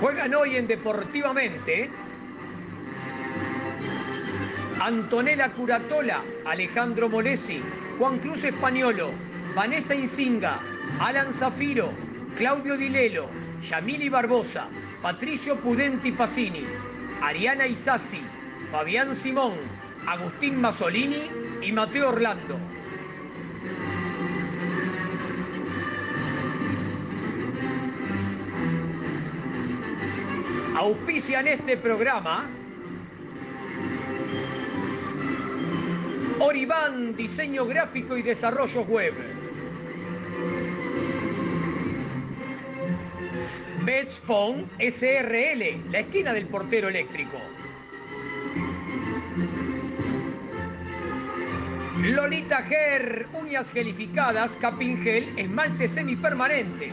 Juegan hoy en Deportivamente Antonella Curatola, Alejandro Molesi, Juan Cruz Españolo, Vanessa Insinga, Alan Zafiro, Claudio Dilelo, Yamili Barbosa, Patricio Pudenti Pacini, Ariana Isasi, Fabián Simón, Agustín Masolini y Mateo Orlando. Auspician este programa Oribán, diseño gráfico y desarrollo web. Phone SRL, la esquina del portero eléctrico. Lolita Ger, uñas gelificadas, capingel, esmaltes semipermanentes.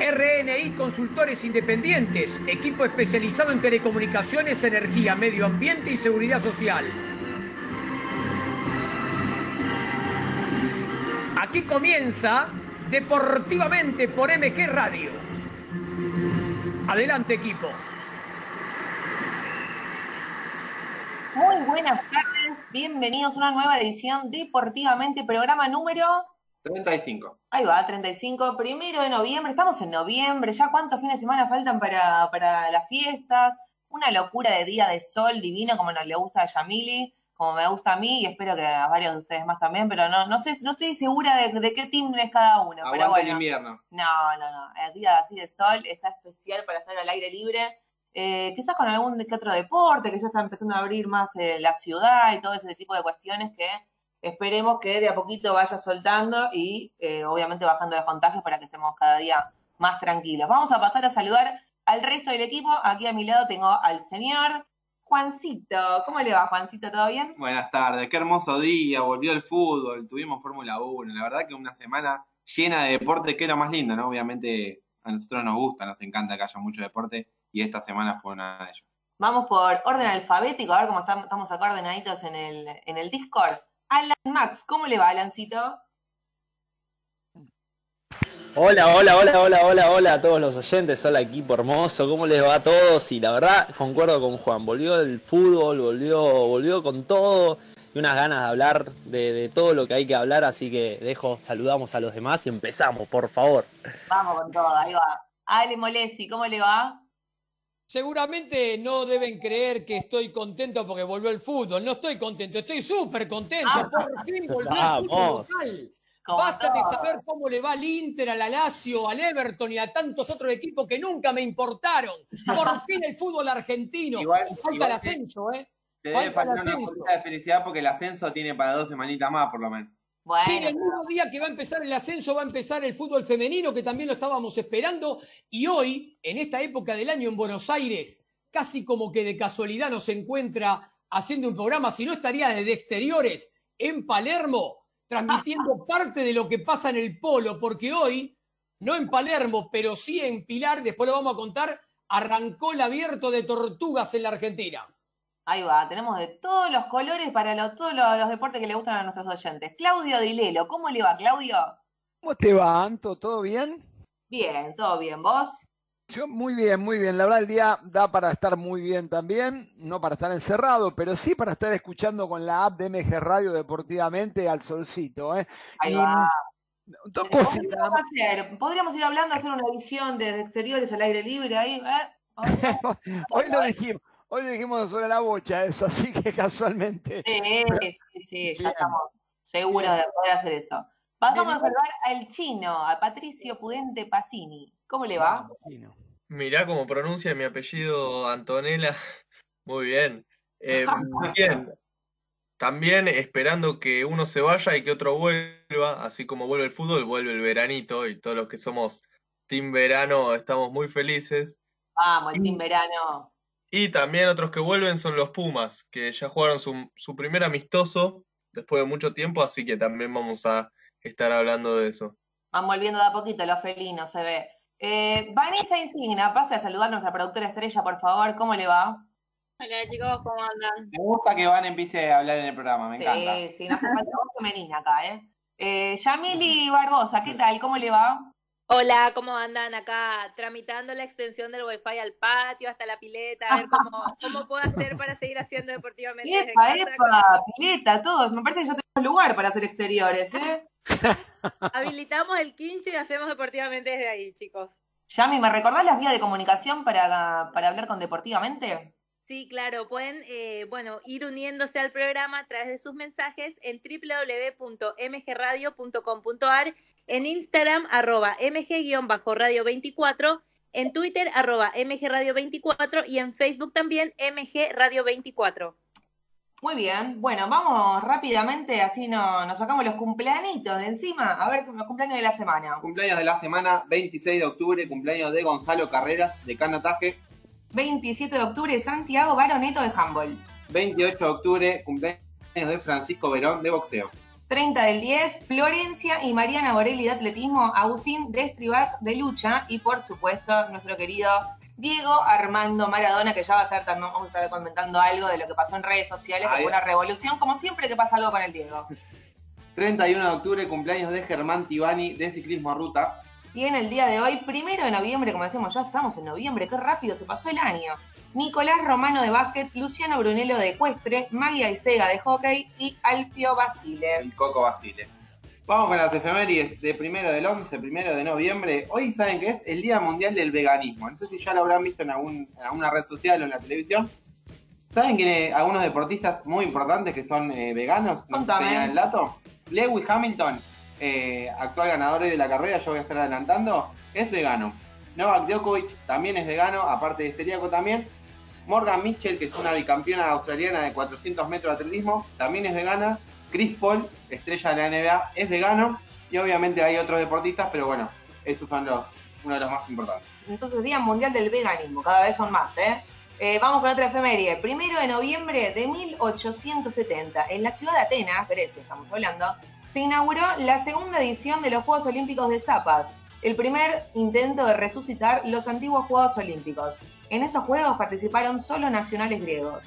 RNI Consultores Independientes, equipo especializado en telecomunicaciones, energía, medio ambiente y seguridad social. Aquí comienza Deportivamente por MG Radio. Adelante equipo. Muy buenas tardes, bienvenidos a una nueva edición Deportivamente, programa número 35. Ahí va, 35, primero de noviembre, estamos en noviembre, ya cuántos fines de semana faltan para, para las fiestas, una locura de día de sol divino como nos le gusta a Yamili, como me gusta a mí y espero que a varios de ustedes más también, pero no, no sé, no estoy segura de, qué team es cada uno. Aguanta pero bueno, el invierno. No, no, no, el día así de sol está especial para estar al aire libre. Eh, quizás con algún que otro deporte, que ya está empezando a abrir más eh, la ciudad y todo ese tipo de cuestiones que esperemos que de a poquito vaya soltando y eh, obviamente bajando los contagios para que estemos cada día más tranquilos. Vamos a pasar a saludar al resto del equipo. Aquí a mi lado tengo al señor Juancito. ¿Cómo le va, Juancito? ¿Todo bien? Buenas tardes, qué hermoso día, volvió el fútbol, tuvimos Fórmula 1. La verdad que una semana llena de deporte, que es lo más lindo, ¿no? Obviamente a nosotros nos gusta, nos encanta que haya mucho deporte y esta semana fue una de ellos. Vamos por orden alfabético, a ver cómo estamos acá ordenaditos en el, en el Discord. Alan Max, ¿cómo le va, Alancito? Hola, hola, hola, hola, hola, hola a todos los oyentes, hola equipo hermoso, ¿cómo les va a todos? Y la verdad, concuerdo con Juan, volvió el fútbol, volvió, volvió con todo y unas ganas de hablar de, todo lo que hay que hablar, así que dejo, saludamos a los demás y empezamos, por favor. Vamos con todo, ahí va. Ale Molesi, ¿cómo le va? Seguramente no deben creer que estoy contento porque volvió el fútbol. No estoy contento, estoy súper contento. Ah. Por fin volvió el fútbol local. Basta de saber cómo le va al Inter, al Alacio, al Everton y a tantos otros equipos que nunca me importaron. Por fin el fútbol argentino. falta el ascenso, ¿eh? Te debe faltar una de felicidad porque el ascenso tiene para dos semanitas más, por lo menos. Sí, el mismo día que va a empezar el ascenso va a empezar el fútbol femenino, que también lo estábamos esperando. Y hoy, en esta época del año en Buenos Aires, casi como que de casualidad nos encuentra haciendo un programa, si no estaría desde exteriores, en Palermo, transmitiendo parte de lo que pasa en el polo, porque hoy, no en Palermo, pero sí en Pilar, después lo vamos a contar, arrancó el abierto de tortugas en la Argentina. Ahí va, tenemos de todos los colores para todos los, deportes que le gustan a nuestros oyentes. Claudio Dilelo, ¿cómo le va, Claudio? ¿Cómo te va, Anto? ¿Todo bien? Bien, todo bien. ¿Vos? Yo muy bien, muy bien. La verdad el día da para estar muy bien también, no para estar encerrado, pero sí para estar escuchando con la app de MG Radio deportivamente al solcito. ¿eh? Ahí va. Dos ¿Cómo cositas. vamos a hacer? Podríamos ir hablando, hacer una visión desde exteriores al aire libre ahí. ¿eh? Hoy lo dijimos, hoy lo dijimos sobre la bocha eso, así que casualmente. Sí, sí, sí, ya Bien. estamos seguros de poder hacer eso. Pasamos Bien, a saludar al chino, a Patricio Pudente Pacini. ¿Cómo le va? Chino. Mirá cómo pronuncia mi apellido Antonella. Muy bien. Eh, bien. También esperando que uno se vaya y que otro vuelva, así como vuelve el fútbol, vuelve el veranito y todos los que somos Team Verano estamos muy felices. Vamos, el Team Verano. Y también otros que vuelven son los Pumas, que ya jugaron su, su primer amistoso después de mucho tiempo, así que también vamos a estar hablando de eso. Van volviendo de a poquito los felinos, se ve. Eh, Vanessa Insigna, pase a saludarnos a la productora estrella, por favor. ¿Cómo le va? Hola chicos, ¿cómo andan? Me gusta que Van empiece a hablar en el programa, me encanta. Sí, sí, no hace falta voz femenina acá, ¿eh? eh Yamili Barbosa, ¿qué tal? ¿Cómo le va? Hola, ¿cómo andan acá? Tramitando la extensión del wifi al patio, hasta la pileta, a ver cómo, cómo puedo hacer para seguir haciendo deportivamente desde Epa, casa. epa, pileta, todo. Me parece que ya tenemos lugar para hacer exteriores, ¿eh? Habilitamos el quincho y hacemos deportivamente desde ahí, chicos. Yami, ¿me recordás las vías de comunicación para, para hablar con Deportivamente? Sí, claro, pueden, eh, bueno, ir uniéndose al programa a través de sus mensajes en www.mgradio.com.ar, en Instagram, arroba mg-radio24, en Twitter, arroba mgradio24 y en Facebook también, mgradio24. Muy bien, bueno, vamos rápidamente, así no, nos sacamos los cumpleañitos de encima. A ver, los cumpleaños de la semana. Cumpleaños de la semana, 26 de octubre, cumpleaños de Gonzalo Carreras, de canotaje. 27 de octubre, Santiago Baroneto de handball. 28 de octubre, cumpleaños de Francisco Verón, de boxeo. 30 del 10, Florencia y Mariana Borelli de atletismo, Agustín de Estribás de lucha y por supuesto nuestro querido Diego Armando Maradona, que ya va a estar también, vamos a estar comentando algo de lo que pasó en redes sociales, que fue una revolución, como siempre que pasa algo con el Diego. 31 de octubre, cumpleaños de Germán Tibani, de ciclismo ruta. Y en el día de hoy, primero de noviembre, como decimos, ya estamos en noviembre, qué rápido se pasó el año. Nicolás Romano de básquet, Luciano Brunello de ecuestre, Maggie Aizega de hockey y Alfio Basile. el Coco Basile. Vamos con las efemérides de primero del 11, primero de noviembre. Hoy saben que es el Día Mundial del Veganismo. No sé si ya lo habrán visto en, algún- en alguna red social o en la televisión. ¿Saben que algunos deportistas muy importantes que son eh, veganos? ¿No tenían el dato? Lewis Hamilton, eh, actual ganador de la carrera, yo voy a estar adelantando, es vegano. Novak Djokovic también es vegano, aparte de celíaco también. Morgan Mitchell, que es una bicampeona australiana de 400 metros de atletismo, también es vegana. Chris Paul, estrella de la NBA, es vegano. Y obviamente hay otros deportistas, pero bueno, esos son los, uno de los más importantes. Entonces, Día Mundial del Veganismo, cada vez son más, ¿eh? Eh, vamos con otra efeméride. Primero de noviembre de 1870, en la ciudad de Atenas, Grecia estamos hablando, se inauguró la segunda edición de los Juegos Olímpicos de Zapas, el primer intento de resucitar los antiguos Juegos Olímpicos. En esos Juegos participaron solo nacionales griegos.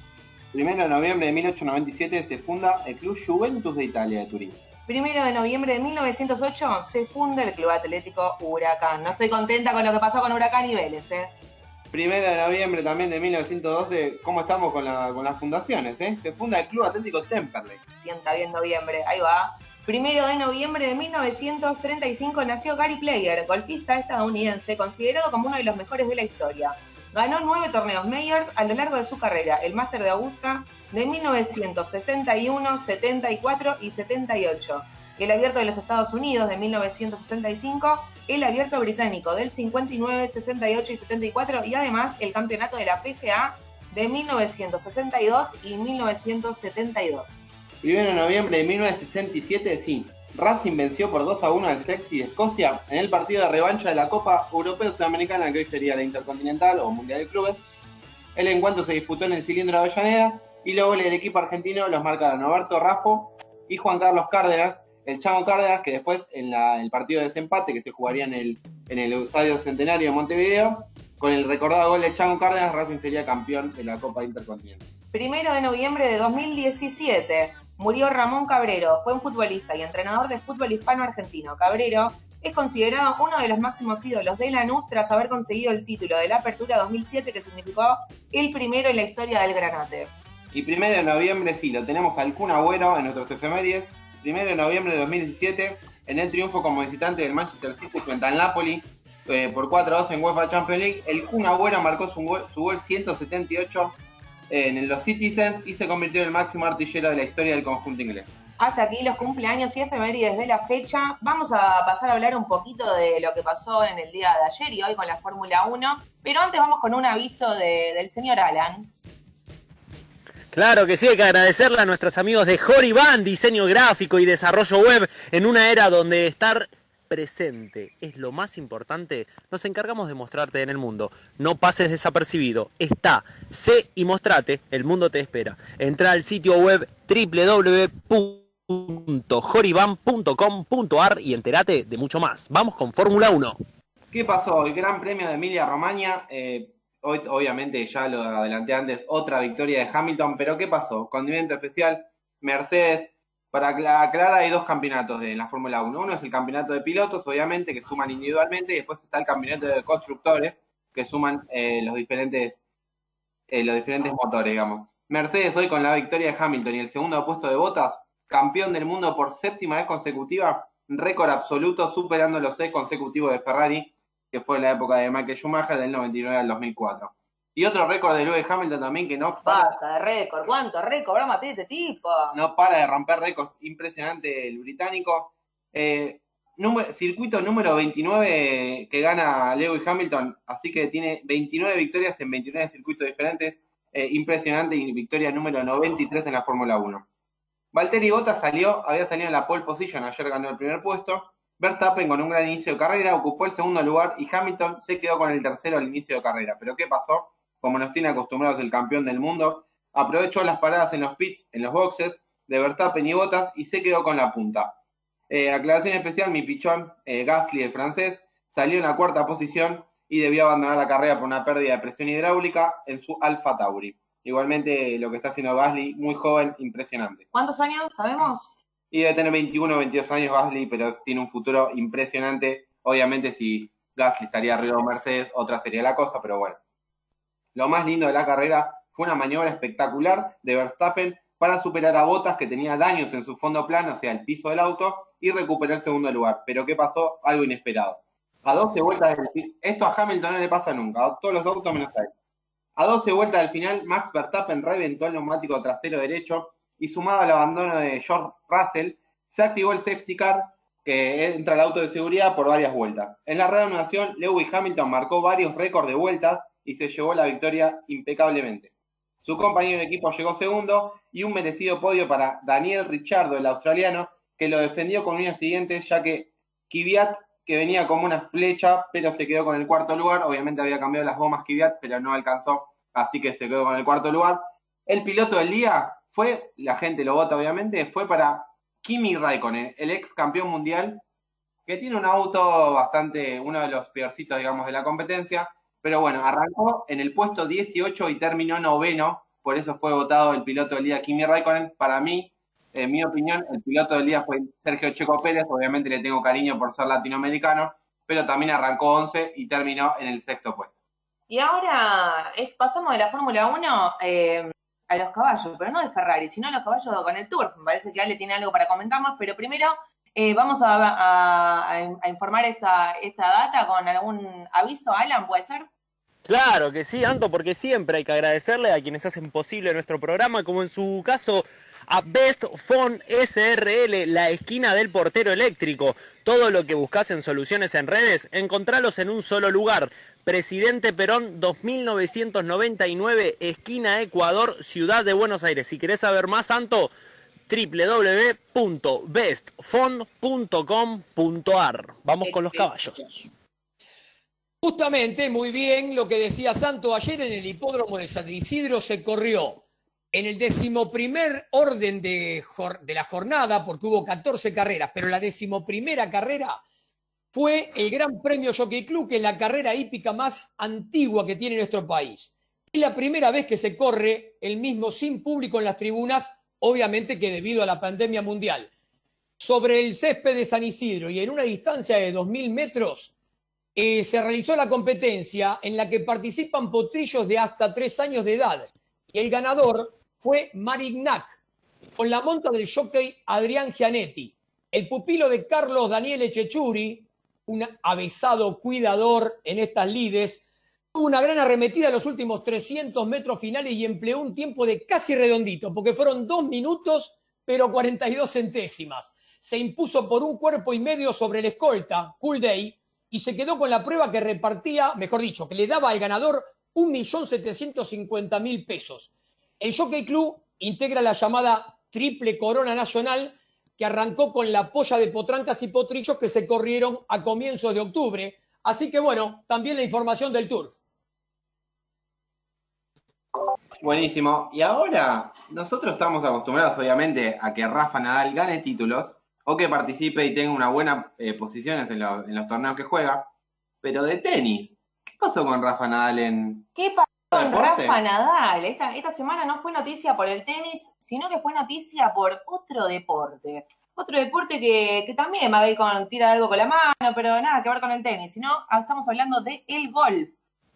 Primero de noviembre de 1897 se funda el Club Juventus de Italia de Turín. Primero de noviembre de 1908 se funda el Club Atlético Huracán. No estoy contenta con lo que pasó con Huracán y Vélez, ¿eh? Primero de noviembre también de 1912, ¿cómo estamos con, la- con las fundaciones? Eh? Se funda el Club Atlético Temperley. sienta bien noviembre, ahí va. Primero de noviembre de 1935 nació Gary Player, golfista estadounidense, considerado como uno de los mejores de la historia. Ganó nueve torneos Mayors a lo largo de su carrera, el Máster de Augusta de 1961, 74 y 78, el Abierto de los Estados Unidos de 1965, el Abierto Británico del 59, 68 y 74 y además el Campeonato de la PGA de 1962 y 1972. Primero de noviembre de 1967, sí. Racing venció por 2 a 1 al Sexy de Escocia en el partido de revancha de la Copa Europea Sudamericana, que hoy sería la Intercontinental o Mundial de Clubes. El encuentro se disputó en el cilindro de Avellaneda y los goles del equipo argentino los marcaron Roberto Raffo y Juan Carlos Cárdenas, el Chamo Cárdenas, que después en el partido de desempate que se jugaría en el, en el Estadio Centenario de Montevideo, con el recordado gol de Chamo Cárdenas, Racing sería campeón de la Copa Intercontinental. Primero de noviembre de 2017 murió Ramón Cabrero, fue un futbolista y entrenador de fútbol hispano-argentino. Cabrero es considerado uno de los máximos ídolos de Lanús tras haber conseguido el título de la Apertura 2007 que significó el primero en la historia del Granate. Y primero de noviembre, sí, lo tenemos al Kun Agüero en nuestros efemérides. 1 de noviembre de 2017 en el triunfo como visitante del Manchester City frente al Napoli eh, por 4-2 en UEFA Champions League. El Kun Agüero marcó su gol, su gol 178 en los Citizens y se convirtió en el máximo artillero de la historia del conjunto inglés. Hasta aquí los cumpleaños y efemérides de la fecha. Vamos a pasar a hablar un poquito de lo que pasó en el día de ayer y hoy con la Fórmula 1. Pero antes vamos con un aviso de- del señor Alan. Claro que sí, hay que agradecerle a nuestros amigos de Horiban, diseño gráfico y desarrollo web. En una era donde estar presente es lo más importante, nos encargamos de mostrarte en el mundo. No pases desapercibido. Está, sé y mostrate, el mundo te espera. Entra al sitio web www.horiban.com.ar y entérate de mucho más. Vamos con Fórmula 1. ¿Qué pasó? El Gran Premio de Emilia Romagna. eh, hoy, obviamente, ya lo adelanté antes, otra victoria de Hamilton. Pero ¿qué pasó? Condimento especial, Mercedes. Para acla- aclarar, hay dos campeonatos de la Fórmula 1. Uno es el campeonato de pilotos, obviamente, que suman individualmente. Y después está el campeonato de constructores, que suman eh, los, diferentes, eh, los diferentes motores, digamos. Mercedes hoy con la victoria de Hamilton y el segundo puesto de Bottas, campeón del mundo por séptima vez consecutiva, récord absoluto, superando los seis consecutivos de Ferrari, que fue en la época de Michael Schumacher del 99 al 2004. Y otro récord de Lewis Hamilton también que no para, Basta de récord. ¿Cuánto récord habrá matado este tipo? no para de romper récords. Impresionante el británico. Eh, número- circuito número 29 que gana Lewis Hamilton, así que tiene 29 victorias en 29 circuitos diferentes. Eh, impresionante y victoria número 93 en la Fórmula 1. Valtteri Bottas salió, había salido en la pole position, ayer ganó el primer puesto. Verstappen con un gran inicio de carrera ocupó el segundo lugar y Hamilton se quedó con el tercero al inicio de carrera. Pero ¿qué pasó? Como nos tiene acostumbrados el campeón del mundo, aprovechó las paradas en los pits, en los boxes de Verstappen y Bottas y se quedó con la punta. Eh, aclaración especial, mi pichón, eh, Gasly, el francés, salió en la cuarta posición y debió abandonar la carrera por una pérdida de presión hidráulica en su Alfa Tauri. Igualmente lo que está haciendo Gasly, muy joven, impresionante. ¿Cuántos años? ¿Sabemos? Y debe tener 21 o 22 años Gasly, pero tiene un futuro impresionante. Obviamente si Gasly estaría arriba de Mercedes, otra sería la cosa, pero bueno. Lo más lindo de la carrera fue una maniobra espectacular de Verstappen para superar a Bottas que tenía daños en su fondo plano, o sea, el piso del auto, y recuperó el segundo lugar. Pero ¿qué pasó? Algo inesperado. A 12 vueltas del fin- Esto a Hamilton no le pasa nunca, a todos los autos menos a él. A 12 vueltas del final, Max Verstappen reventó el neumático trasero derecho y sumado al abandono de George Russell, se activó el safety car que entra al auto de seguridad por varias vueltas. En la reanudación, Lewis Hamilton marcó varios récords de vueltas y se llevó la victoria impecablemente. Su compañero de equipo llegó segundo y un merecido podio para Daniel Ricciardo, el australiano, que lo defendió con uñas siguientes, ya que Kvyat, que venía como una flecha, pero se quedó con el cuarto lugar. Obviamente había cambiado las gomas Kvyat, pero no alcanzó, así que se quedó con el cuarto lugar. El piloto del día fue, la gente lo vota obviamente, fue para Kimi Raikkonen, el ex campeón mundial, que tiene un auto bastante, uno de los peorcitos, digamos, de la competencia, pero bueno, arrancó en el puesto 18 y terminó noveno, por eso fue votado el piloto del día Kimi Raikkonen. Para mí, en mi opinión, el piloto del día fue Sergio Checo Pérez, obviamente le tengo cariño por ser latinoamericano, pero también arrancó 11 y terminó en el sexto puesto. Y ahora pasamos de la Fórmula 1 eh, a los caballos, pero no de Ferrari, sino a los caballos con el Tour. Me parece que Ale tiene algo para comentar más, pero primero eh, vamos a- a informar esta, esta data con algún aviso. Alan, ¿puede ser? Claro que sí, Anto, porque siempre hay que agradecerle a quienes hacen posible nuestro programa, como en su caso a Best Phone SRL, la esquina del portero eléctrico. Todo lo que buscas en soluciones en redes, encontralos en un solo lugar. Presidente Perón 2999, esquina Ecuador, Ciudad de Buenos Aires. Si querés saber más, Anto, www.bestphone.com.ar. Vamos con los caballos. Justamente, muy bien lo que decía Santo, ayer en el hipódromo de San Isidro se corrió en el decimoprimer orden de, la jornada, porque hubo 14 carreras, pero la decimoprimera carrera fue el Gran Premio Jockey Club, que es la carrera hípica más antigua que tiene nuestro país. Es la primera vez que se corre el mismo sin público en las tribunas, obviamente que debido a la pandemia mundial. Sobre el césped de San Isidro y en una distancia de 2.000 metros, eh, se realizó la competencia en la que participan potrillos de hasta tres años de edad. Y el ganador fue Marignac, con la monta del jockey Adrián Gianetti. El pupilo de Carlos Daniel Echechuri, un avesado cuidador en estas lides, tuvo una gran arremetida en los últimos 300 metros finales y empleó un tiempo de casi redondito, porque fueron dos minutos, pero 42 centésimas. Se impuso por un cuerpo y medio sobre el escolta, Cool Day, y se quedó con la prueba que repartía, mejor dicho, que le daba al ganador 1.750.000 pesos. El Jockey Club integra la llamada Triple Corona Nacional, que arrancó con la polla de potrancas y potrillos que se corrieron a comienzos de octubre. Así que bueno, también la información del Turf. Buenísimo. Y ahora, nosotros estamos acostumbrados, obviamente, a que Rafa Nadal gane títulos o que participe y tenga una buena eh, posiciones en, los- en los torneos que juega. Pero de tenis, ¿qué pasó con Rafa Nadal en. ¿Qué pasó con ¿Deporte? Rafa Nadal? Esta, esta semana no fue noticia por el tenis, sino que fue noticia por otro deporte. Otro deporte que, que también ir con tira algo con la mano, pero nada que ver con el tenis, sino ah, estamos hablando de el golf.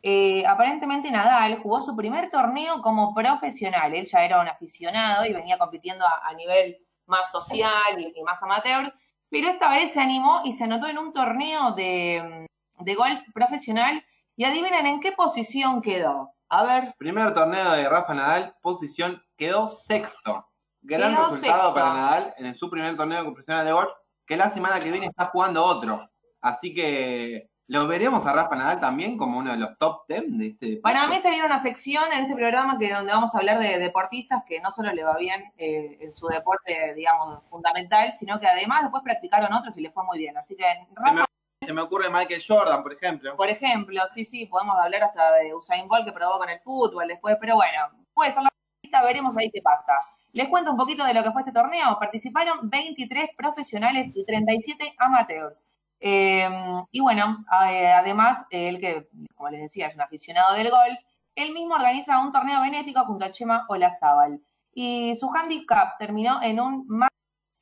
Eh, aparentemente Nadal jugó su primer torneo como profesional. Él ya era un aficionado y venía compitiendo a, a nivel más social y, y más amateur, pero esta vez se animó y se anotó en un torneo de, de golf profesional y adivinen en qué posición quedó. A ver, Primer torneo de Rafa Nadal, posición, quedó sexto. Gran Quedó resultado sexto. para Nadal en su primer torneo profesional de golf, que la semana que viene está jugando otro. Así que lo veremos a Rafa Nadal también como uno de los top 10 de este deporte. para mí se viene una sección en este programa que donde vamos a hablar de deportistas que no solo le va bien eh, en su deporte, digamos, fundamental, sino que además después practicaron otros y les fue muy bien. Así que se, me, Rafa, se me ocurre Michael Jordan, por ejemplo. por ejemplo, sí, sí, podemos hablar hasta de Usain Bolt que probó con el fútbol después, pero bueno, puede ser la lista, veremos ahí qué pasa. Les cuento un poquito de lo que fue este torneo. Participaron 23 profesionales y 37 amateurs. Eh, y bueno, eh, además, él que, como les decía, es un aficionado del golf, él mismo organiza un torneo benéfico junto a Chema Olazábal. Y su handicap terminó en un más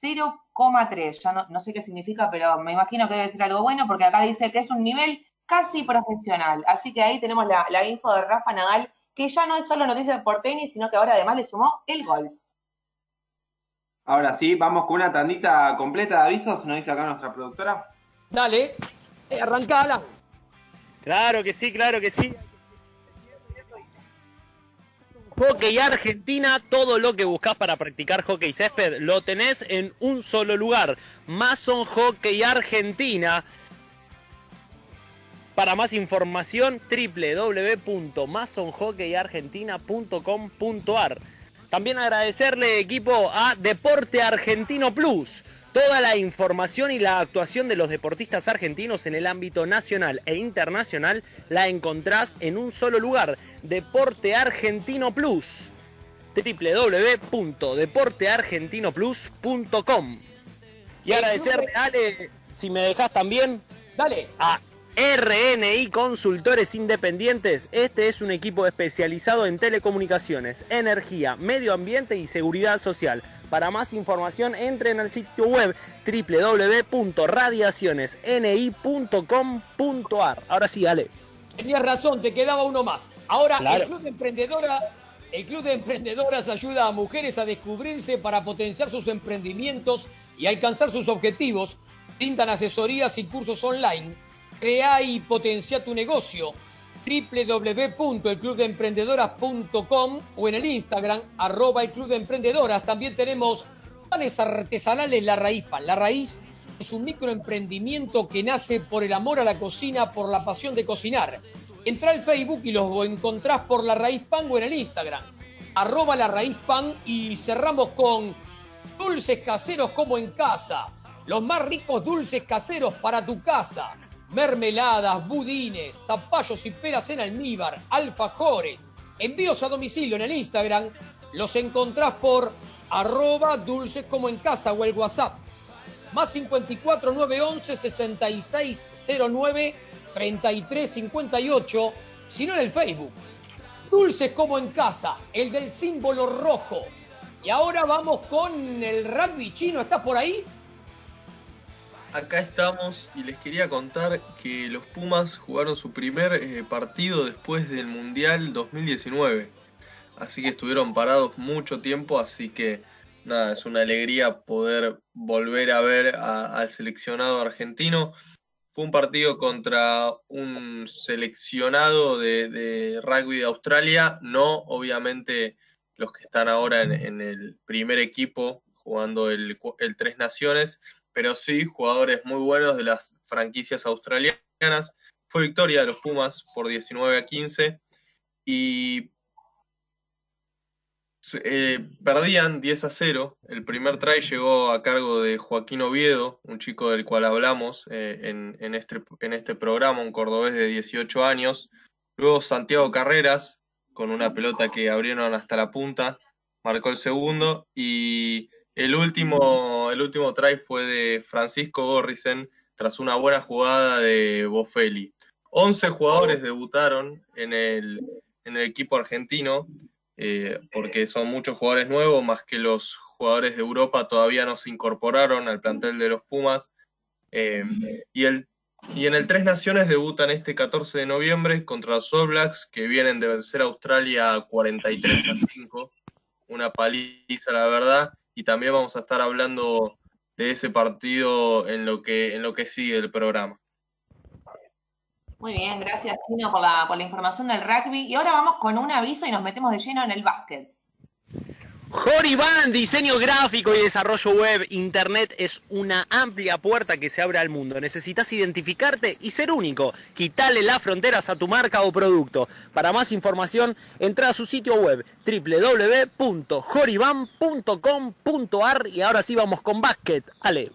0,3. Ya no, no sé qué significa, pero me imagino que debe ser algo bueno, porque acá dice que es un nivel casi profesional. Así que ahí tenemos la, la info de Rafa Nadal, que ya no es solo noticia por tenis, sino que ahora además le sumó el golf. Ahora sí, vamos con una tandita completa de avisos, nos dice acá nuestra productora. Dale, eh, arrancala. Claro que sí, claro que sí. Hockey Argentina, todo lo que buscas para practicar hockey césped lo tenés en un solo lugar. Mason Hockey Argentina. Para más información, www.masonhockeyargentina.com.ar. También agradecerle, equipo, a Deporte Argentino Plus. Toda la información y la actuación de los deportistas argentinos en el ámbito nacional e internacional la encontrás en un solo lugar, Deporte Argentino Plus. www.deporteargentinoplus.com Y agradecerle, Ale, si me dejas también, Dale. a RNI Consultores Independientes. Este es un equipo especializado en telecomunicaciones, energía, medio ambiente y seguridad social. Para más información entren al sitio web www.radiacionesni.com.ar. Ahora sí, Ale. Tenías razón, te quedaba uno más. Ahora, Claro. el Club de Emprendedora, el Club de Emprendedoras ayuda a mujeres a descubrirse para potenciar sus emprendimientos y alcanzar sus objetivos. Brindan asesorías y cursos online. Crea y potencia tu negocio. www.elclubdeemprendedoras.com o en el Instagram, arroba el Club de Emprendedoras. También tenemos panes artesanales La Raíz Pan. La Raíz es un microemprendimiento que nace por el amor a la cocina, por la pasión de cocinar. Entra al Facebook y los encontrás por La Raíz Pan o en el Instagram. Arroba La Raíz Pan y cerramos con dulces caseros como en casa. Los más ricos dulces caseros para tu casa. Mermeladas, budines, zapallos y peras en almíbar, alfajores. Envíos a domicilio en el Instagram. Los encontrás por arroba dulces como en casa o el WhatsApp más 54 911 6609 3358, sino en el Facebook. Dulces como en casa, el del símbolo rojo. Y ahora vamos con el rugby chino, ¿estás por ahí? Acá estamos y les quería contar que los Pumas jugaron su primer eh, partido después del Mundial 2019. Así que estuvieron parados mucho tiempo, así que nada, es una alegría poder volver a ver al seleccionado argentino. Fue un partido contra un seleccionado de, rugby de Australia, no obviamente los que están ahora en, el primer equipo jugando el, el, Tres Naciones, pero sí jugadores muy buenos de las franquicias australianas. Fue victoria de los Pumas por 19 a 15 y eh, perdían 10 a 0. El primer try llegó a cargo de Joaquín Oviedo, un chico del cual hablamos eh, en, este, en este programa, un cordobés de 18 años. Luego Santiago Carreras, con una pelota que abrieron hasta la punta, marcó el segundo. Y el último, el último try fue de Francisco Gorrisen, tras una buena jugada de Bofelli. 11 jugadores debutaron en el, en el equipo argentino eh, porque son muchos jugadores nuevos, más que los jugadores de Europa todavía no se incorporaron al plantel de los Pumas. Eh, y, el, y en el Tres Naciones debutan este 14 de noviembre contra los All Blacks, que vienen de vencer a Australia 43 a 5. Una paliza, la verdad. Y también vamos a estar hablando de ese partido en lo que, en lo que sigue el programa. Muy bien, gracias Chino por la, por la información del rugby. Y ahora vamos con un aviso y nos metemos de lleno en el básquet. Joriban, diseño gráfico y desarrollo web. Internet es una amplia puerta que se abre al mundo. Necesitas identificarte y ser único. Quitale las fronteras a tu marca o producto. Para más información, entra a su sitio web www.joriban.com.ar y ahora sí vamos con básquet. Ale.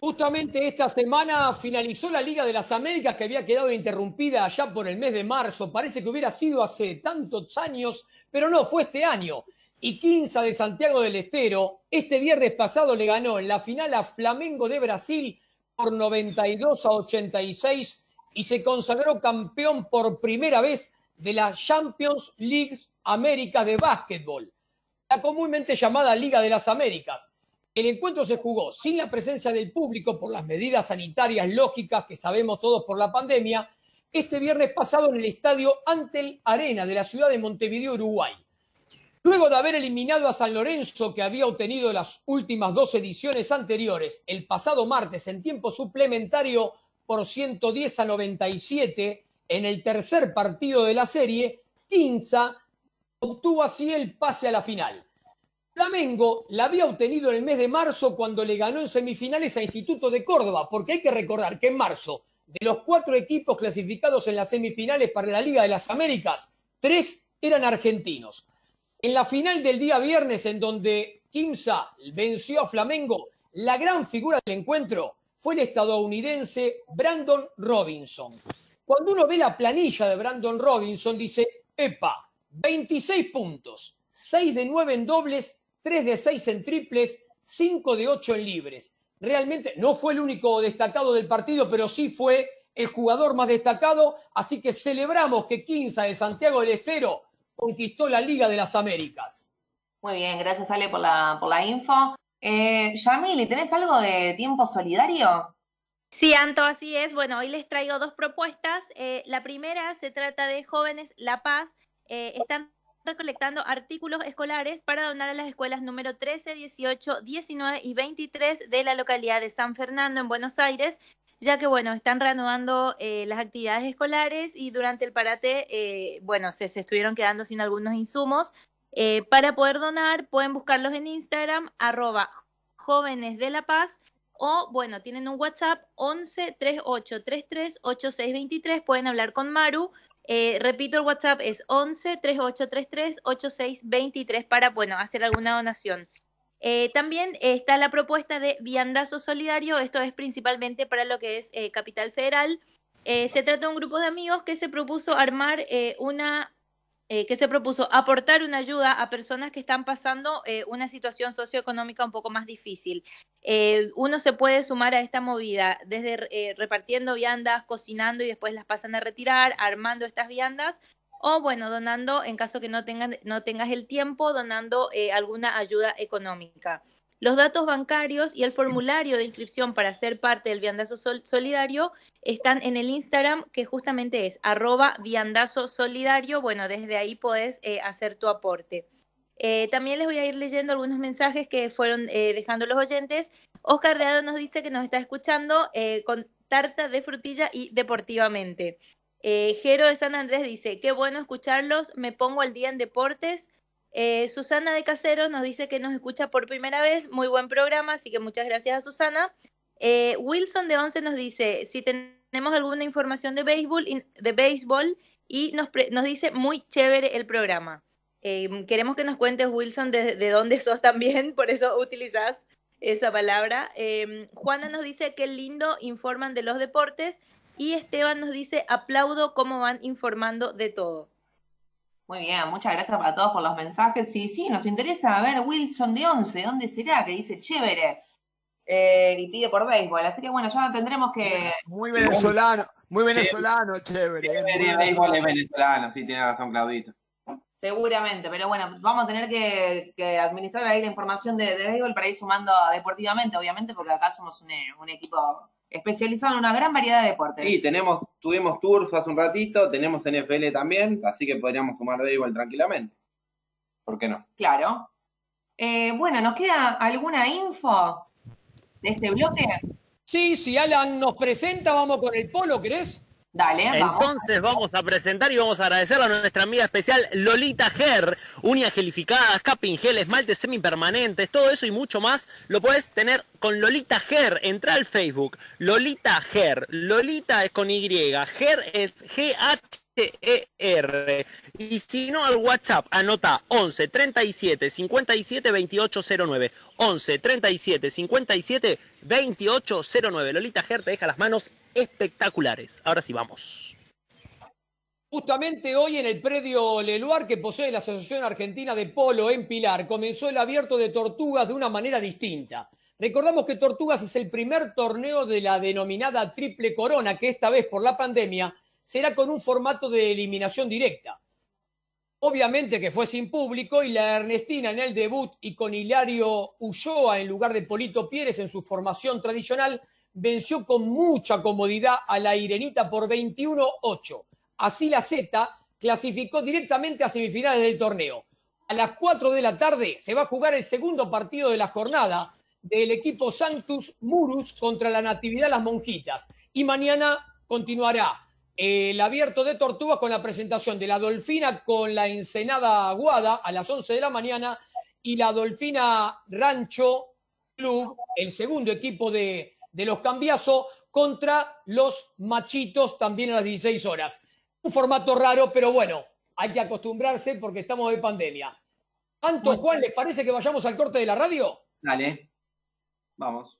Justamente esta semana finalizó la Liga de las Américas que había quedado interrumpida allá por el mes de marzo. Parece que hubiera sido hace tantos años, pero no, fue este año. Y Quinza de Santiago del Estero este viernes pasado le ganó en la final a Flamengo de Brasil por 92 a 86 y se consagró campeón por primera vez de la Champions League América de básquetbol, la comúnmente llamada Liga de las Américas. El encuentro se jugó sin la presencia del público por las medidas sanitarias lógicas que sabemos todos por la pandemia, este viernes pasado en el estadio Antel Arena de la ciudad de Montevideo, Uruguay. Luego de haber eliminado a San Lorenzo, que había obtenido las últimas dos ediciones anteriores, el pasado martes en tiempo suplementario por 110 a 97, en el tercer partido de la serie, Tinza obtuvo así el pase a la final. Flamengo la había obtenido en el mes de marzo cuando le ganó en semifinales a Instituto de Córdoba, porque hay que recordar que en marzo, de los cuatro equipos clasificados en las semifinales para la Liga de las Américas, tres eran argentinos. En la final del día viernes, en donde Kimsa venció a Flamengo, la gran figura del encuentro fue el estadounidense Brandon Robinson. Cuando uno ve la planilla de Brandon Robinson, dice, epa, 26 puntos, 6 de 9 en dobles 3 de 6 en triples, 5 de 8 en libres. Realmente no fue el único destacado del partido, pero sí fue el jugador más destacado, así que celebramos que Quinza de Santiago del Estero conquistó la Liga de las Américas. Muy bien, gracias Ale por la, por la info. Eh, Yamili, ¿tenés algo de tiempo solidario? Sí, Anto, así es. Bueno, hoy les traigo dos propuestas. Eh, la primera se trata de Jóvenes La Paz. Eh, están recolectando artículos escolares para donar a las escuelas número 13, 18, 19 y 23 de la localidad de San Fernando en Buenos Aires, ya que bueno, están reanudando eh, las actividades escolares y durante el parate, eh, bueno, se, estuvieron quedando sin algunos insumos. Eh, para poder donar, pueden buscarlos en Instagram, arroba jóvenes de la paz, o bueno, tienen un WhatsApp 11 38 33 8623, pueden hablar con Maru eh, repito, el WhatsApp es 11 3833 8623 para, bueno, hacer alguna donación. Eh, también está la propuesta de viandazo solidario, esto es principalmente para lo que es eh, Capital Federal. se trata de un grupo de amigos que se propuso armar una eh, que se propuso aportar una ayuda a personas que están pasando eh, una situación socioeconómica un poco más difícil. Eh, uno se puede sumar a esta movida, desde repartiendo viandas, cocinando y después las pasan a retirar, armando estas viandas, o bueno, donando, en caso que no, tengan, no tengas el tiempo, donando alguna ayuda económica. Los datos bancarios y el formulario de inscripción para ser parte del viandazo solidario están en el Instagram que justamente es arroba viandazo solidario. Bueno, desde ahí podés eh, hacer tu aporte. Eh, también les voy a ir leyendo algunos mensajes que fueron eh, dejando los oyentes. Oscar Reado nos dice que nos está escuchando eh, con tarta de frutilla y deportivamente. Jero de San Andrés dice, qué bueno escucharlos, me pongo al día en deportes. Susana de Casero nos dice que nos escucha por primera vez, muy buen programa, así que muchas gracias a Susana. Wilson de Once nos dice, si tenemos alguna información de béisbol, de béisbol y nos, nos dice, muy chévere el programa. Eh, queremos que nos cuentes, Wilson, de, dónde sos también, por eso utilizas esa palabra. Eh, Juana nos dice qué lindo informan de los deportes y Esteban nos dice aplaudo cómo van informando de todo. Muy bien, muchas gracias a todos por los mensajes. Sí, sí, nos interesa a ver Wilson de Once, ¿dónde será? Que dice chévere. Eh, y pide por béisbol. Así que bueno, ya tendremos que. Muy venezolano, muy venezolano, chévere. El béisbol es venezolano, sí, tiene razón Claudito. Seguramente, pero bueno, vamos a tener que, administrar ahí la información de, de béisbol para ir sumando deportivamente, obviamente, porque acá somos un, equipo especializado en una gran variedad de deportes. Sí, tenemos, tuvimos tours hace un ratito, tenemos NFL también, así que podríamos sumar béisbol tranquilamente. ¿Por qué no? Claro. Eh, bueno, ¿nos queda alguna info de este bloque? Sí, si Alan nos presenta, vamos con el polo, ¿querés? Dale, vamos. Entonces vamos a presentar y vamos a agradecer a nuestra amiga especial Lolita Ger, uñas gelificadas, capping gel, esmaltes semipermanentes, todo eso y mucho más lo puedes tener con Lolita Ger. Entra al Facebook, Lolita Ger. Lolita es con Y, Ger es G-H. E y si no al WhatsApp anota 11 37 57 28 09 11 37 57 28 09 Lolita Ger te deja las manos espectaculares. Ahora sí, vamos. Justamente hoy en el predio Leluar que posee la Asociación Argentina de Polo en Pilar comenzó el abierto de Tortugas de una manera distinta. Recordamos que Tortugas es el primer torneo de la denominada Triple Corona que esta vez por la pandemia será con un formato de eliminación directa. Obviamente que fue sin público y la Ernestina en el debut y con Hilario Ulloa en lugar de Polito Pérez en su formación tradicional venció con mucha comodidad a la Irenita por 21-8. Así la Z clasificó directamente a semifinales del torneo. A las 4 de la tarde se va a jugar el segundo partido de la jornada del equipo Sanctus Murus contra la Natividad Las Monjitas. Y mañana continuará el abierto de Tortuga con la presentación de la Dolfina con la Ensenada Aguada a las 11 de la mañana y la Dolfina Rancho Club, el segundo equipo de de los cambiazos contra los machitos también a las 16 horas. Un formato raro, pero bueno, hay que acostumbrarse porque estamos de pandemia. Anto, Juan, ¿les parece que vayamos al corte de la radio? Dale, vamos.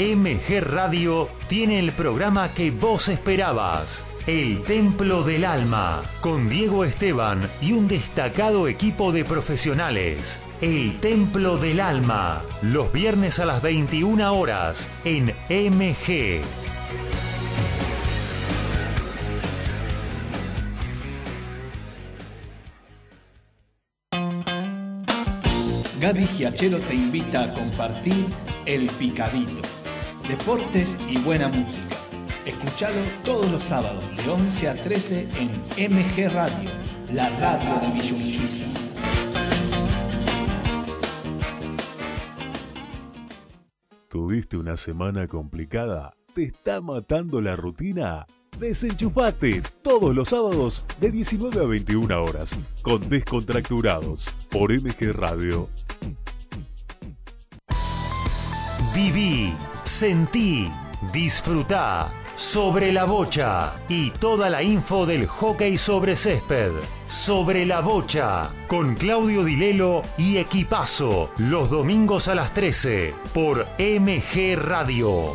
MG Radio tiene el programa que vos esperabas. El Templo del Alma, con Diego Esteban y un destacado equipo de profesionales. El Templo del Alma, los viernes a las 21 horas en MG. Gaby Giachero te invita a compartir El Picadito. Deportes y buena música. Escuchalo todos los sábados de 11 a 13 en MG Radio, la radio de Villurquiza. ¿Tuviste una semana complicada? ¿Te está matando la rutina? Desenchufate todos los sábados de 19 a 21 horas con Descontracturados por MG Radio. Viví, sentí, disfrutá sobre la bocha y toda la info del hockey sobre césped. Sobre la bocha con Claudio Dilelo y Equipazo los domingos a las 13 por MG Radio.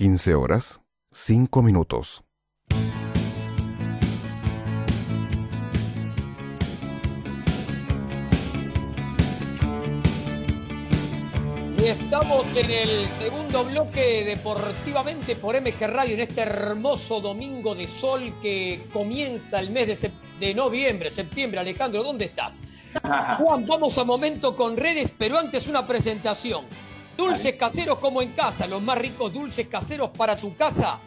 Quince horas, cinco minutos. Y estamos en el segundo bloque deportivamente por MG Radio en este hermoso domingo de sol que comienza el mes de, sep- de noviembre, septiembre. Alejandro, ¿dónde estás? Juan, vamos a momento con redes, pero antes una presentación. Dulces caseros como en casa, los más ricos dulces caseros para tu casa.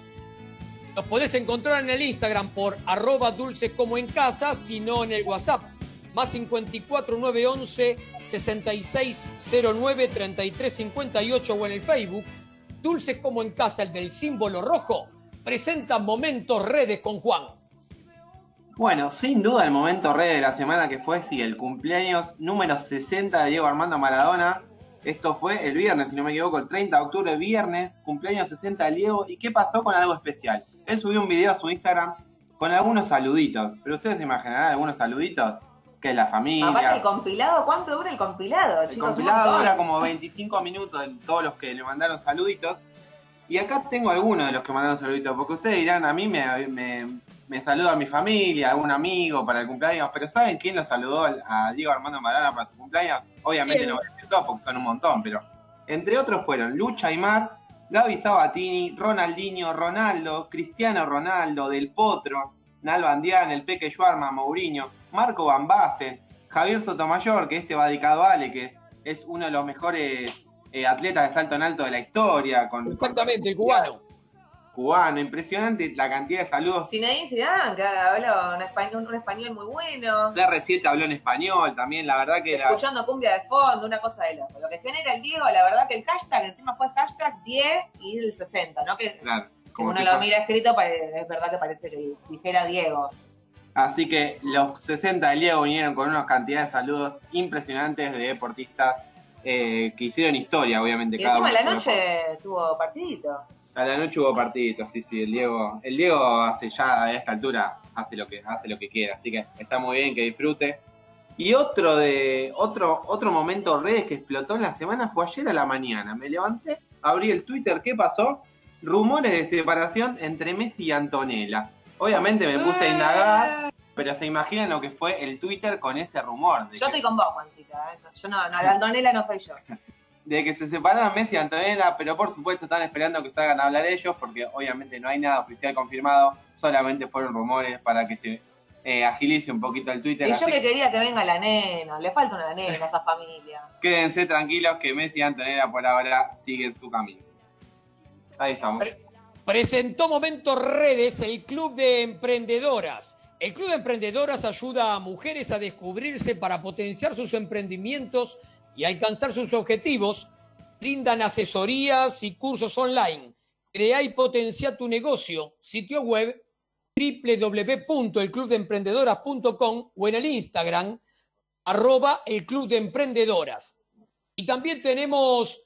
Los podés encontrar en el Instagram por arroba dulces como en casa, sino en el WhatsApp. Más 54 911 6609 3358 o en el Facebook. Dulces como en casa, el del símbolo rojo. Presenta Momentos Redes con Juan. Bueno, sin duda el momento red de la semana que fue, sí, el cumpleaños número 60 de Diego Armando Maradona. Esto fue el viernes, si no me equivoco, el 30 de octubre, viernes, cumpleaños 60 de Diego. ¿Y qué pasó con algo especial? Él subió un video a su Instagram con algunos saluditos. Pero ustedes se imaginarán algunos saluditos, que es la familia. Aparte el compilado, ¿cuánto dura el compilado, El chicos? Compilado dura como 25 minutos de todos los que le mandaron saluditos. Y acá tengo algunos de los que mandaron saluditos, porque ustedes dirán, a mí me, me, me saluda mi familia, algún amigo para el cumpleaños, pero ¿saben quién lo saludó al- a Diego Armando Maradona para su cumpleaños? Obviamente ¿Quién? no voy a decir porque son un montón, pero entre otros fueron Lucha Aymar, Gaby Sabatini, Ronaldinho, Ronaldo, Cristiano Ronaldo, Del Potro, Nalbandián, el Peque Schwarma, Mourinho, Marco Van Basten, Javier Sotomayor, que este va dedicado a Ale, que es uno de los mejores eh, atletas de salto en alto de la historia, con Exactamente, el cubano. Cubano, impresionante la cantidad de saludos. Zinedine Zidane, que habla un español, un español muy bueno. CR7 habló en español también, la verdad que era... Escuchando cumbia de fondo, una cosa de loco. Lo que genera el Diego, la verdad que el hashtag encima fue hashtag 10 y el 60, ¿no? Que Claro, como uno lo mira escrito, es verdad que parece que dijera Diego. Así que los 60 del Diego vinieron con unas cantidades de saludos impresionantes de deportistas eh, que hicieron historia, obviamente. Y cada encima uno la noche tuvo partidito. A la noche hubo partiditos, sí, sí. El Diego, el Diego hace ya a esta altura, hace lo que, hace lo que quiera. Así que está muy bien que disfrute. Y otro de, otro, otro momento redes que explotó en la semana fue ayer a la mañana. Me levanté, abrí el Twitter, ¿qué pasó? Rumores de separación entre Messi y Antonella. Obviamente me puse a indagar, pero se imaginan lo que fue el Twitter con ese rumor. De Yo que- estoy con vos, Juancita. ¿eh? Yo no, no, la Antonella no soy yo. de que se separaran Messi y Antonella, pero por supuesto están esperando que salgan a hablar ellos, porque obviamente no hay nada oficial confirmado, solamente fueron rumores para que se eh, agilice un poquito el Twitter. Y yo así que quería que venga la nena, le falta una nena a esa familia. quédense tranquilos que Messi y Antonella por ahora siguen su camino. Ahí estamos. Presentó Momentos Redes el Club de Emprendedoras. El Club de Emprendedoras ayuda a mujeres a descubrirse para potenciar sus emprendimientos y alcanzar sus objetivos. Brindan asesorías y cursos online. Crea y potencia tu negocio. Sitio web www.elclubdeemprendedoras.com o en el Instagram arroba el Club de Emprendedoras. Y también tenemos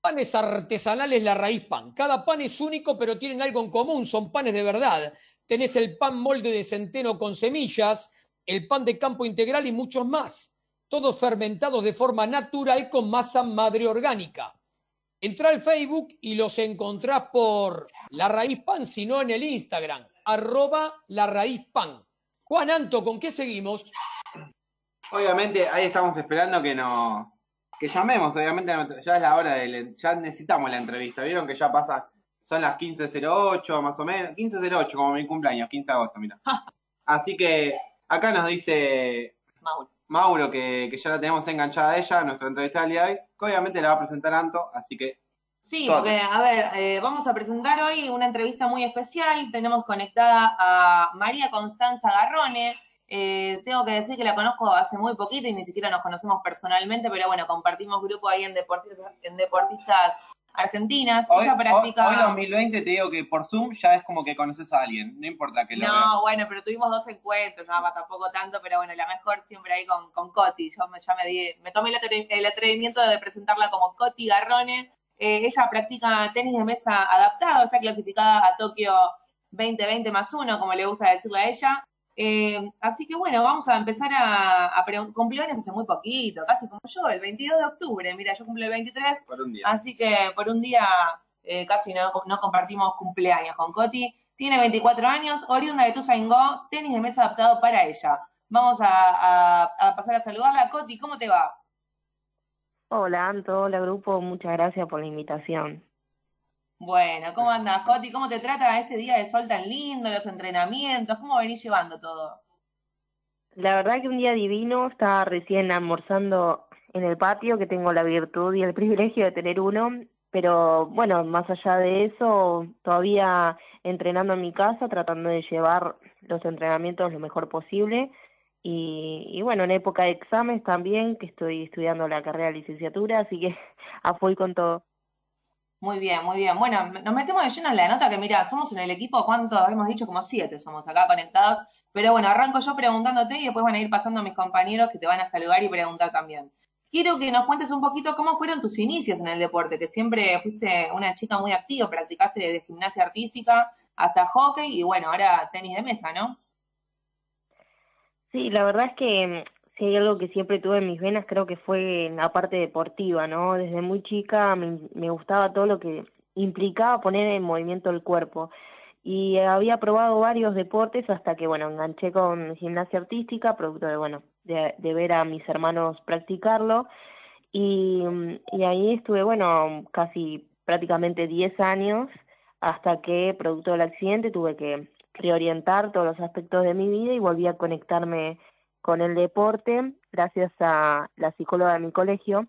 panes artesanales La Raíz Pan. Cada pan es único, pero tienen algo en común, son panes de verdad. Tenés el pan molde de centeno con semillas, el pan de campo integral y muchos más. Todos fermentados de forma natural con masa madre orgánica. Entra al Facebook y los encontrás por La Raíz Pan, sino en el Instagram, arroba La Raíz Pan. Juan Anto, ¿con qué seguimos? Obviamente ahí estamos esperando que nos que llamemos, obviamente ya es la hora de ya necesitamos la entrevista. Vieron que ya pasa son las 15:08 más o menos, 15:08 como mi cumpleaños, 15 de agosto, mira. Así que acá nos dice Mauro. Mauro que, que ya la tenemos enganchada a ella, nuestra entrevista del día de hoy, que obviamente la va a presentar Anto, así que Sí, Todo. porque, a ver, eh, vamos a presentar hoy una entrevista muy especial. Tenemos conectada a María Constanza Garrone. Eh, tengo que decir que la conozco hace muy poquito y ni siquiera nos conocemos personalmente, pero bueno, compartimos grupo ahí en Deportistas, en deportistas Argentinas. hoy, Ella practica. hoy 2020 te digo que por Zoom ya es como que conoces a alguien, no importa que lo veas. No, bueno, pero tuvimos dos encuentros, nada más tampoco tanto, pero bueno, la mejor siempre ahí con, con Coti. Yo me, ya me di, me tomé el, atre- el atrevimiento de presentarla como Coti Garrone. Eh, ella practica tenis de mesa adaptado, está clasificada a Tokio 2020 más uno, como le gusta decirle a ella. Eh, así que bueno, vamos a empezar a, a pregun- cumplió años hace muy poquito, casi como yo, el 22 de octubre. Mira, yo cumplo el 23, Por un día. Así que por un día eh, casi no, no compartimos cumpleaños con Coti. Tiene 24 años, oriunda de Tuzaingó, tenis de mesa adaptado para ella. Vamos a, a- a pasar a saludarla. Coti, ¿cómo te va? Hola Anto, hola grupo, muchas gracias por la invitación. Bueno, ¿cómo andas, Coti? ¿Cómo te trata este día de sol tan lindo, los entrenamientos? ¿Cómo venís llevando todo? La verdad que un día divino, estaba recién almorzando en el patio, que tengo la virtud y el privilegio de tener uno, pero bueno, más allá de eso, todavía entrenando en mi casa, tratando de llevar los entrenamientos lo mejor posible. Y, y bueno, en época de exámenes también, que estoy estudiando la carrera de licenciatura, así que a con todo. Muy bien, muy bien. Bueno, nos metemos de lleno en la nota que mira, somos en el equipo, ¿cuánto? Hemos dicho como siete somos acá conectados. Pero bueno, arranco yo preguntándote y después van a ir pasando mis compañeros que te van a saludar y preguntar también. Quiero que nos cuentes un poquito cómo fueron tus inicios en el deporte, que siempre fuiste una chica muy activa, practicaste desde gimnasia artística hasta hockey y bueno, ahora tenis de mesa, ¿no? Sí, la verdad es que si hay algo que siempre tuve en mis venas, creo que fue la parte deportiva, ¿no? Desde muy chica me, me gustaba todo lo que implicaba poner en movimiento el cuerpo. Y había probado varios deportes hasta que, bueno, enganché con gimnasia artística, producto de, bueno, de, de ver a mis hermanos practicarlo. Y, y ahí estuve, bueno, casi prácticamente 10 años hasta que, producto del accidente, tuve que reorientar todos los aspectos de mi vida y volví a conectarme con el deporte gracias a la psicóloga de mi colegio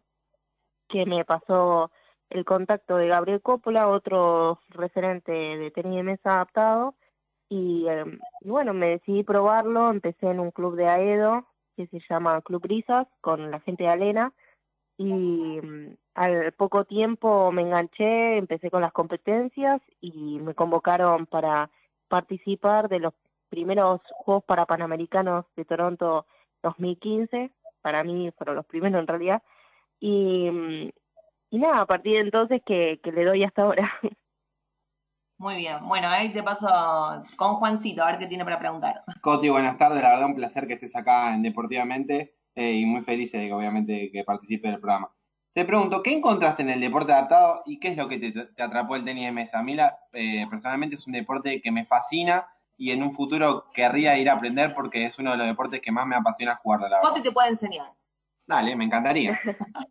que me pasó el contacto de Gabriel Coppola, otro referente de tenis de mesa adaptado y, eh, y bueno, me decidí probarlo, empecé en un club de Aedo que se llama Club Risas con la gente de Alena y mm, al poco tiempo me enganché, empecé con las competencias y me convocaron para participar de los primeros Juegos para Panamericanos de Toronto 2015, para mí fueron los primeros en realidad, y, mm, y nada, a partir de entonces que, que le doy hasta ahora. Muy bien. Bueno, ahí te paso con Juancito, a ver qué tiene para preguntar. Coti, buenas tardes. La verdad, un placer que estés acá en Deportivamente eh, y muy feliz de que obviamente que participe del programa. Te pregunto, ¿qué encontraste en el deporte adaptado y qué es lo que te, te atrapó el tenis de mesa? A mí la, eh, personalmente es un deporte que me fascina y en un futuro querría ir a aprender porque es uno de los deportes que más me apasiona jugarlo, la verdad. Coti te puede enseñar. Dale, me encantaría.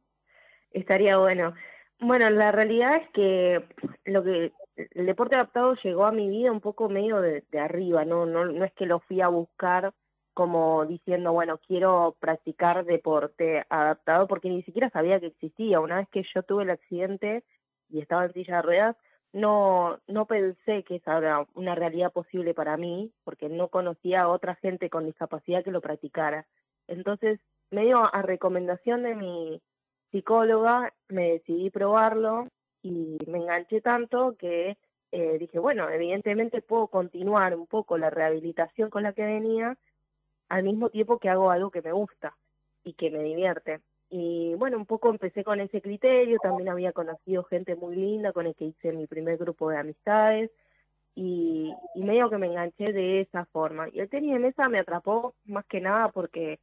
Estaría bueno. Bueno, la realidad es que lo que el deporte adaptado llegó a mi vida un poco medio de, de arriba, ¿no? No, no es que lo fui a buscar como diciendo, bueno, quiero practicar deporte adaptado, porque ni siquiera sabía que existía. Una vez que yo tuve el accidente y estaba en silla de ruedas, no, no pensé que esa era una realidad posible para mí, porque no conocía a otra gente con discapacidad que lo practicara. Entonces, medio a recomendación de mi psicóloga, me decidí probarlo y me enganché tanto que eh, dije, bueno, evidentemente puedo continuar un poco la rehabilitación con la que venía al mismo tiempo que hago algo que me gusta y que me divierte. Y bueno, un poco empecé con ese criterio, también había conocido gente muy linda con el que hice mi primer grupo de amistades y, y medio que me enganché de esa forma. Y el tenis de mesa me atrapó más que nada porque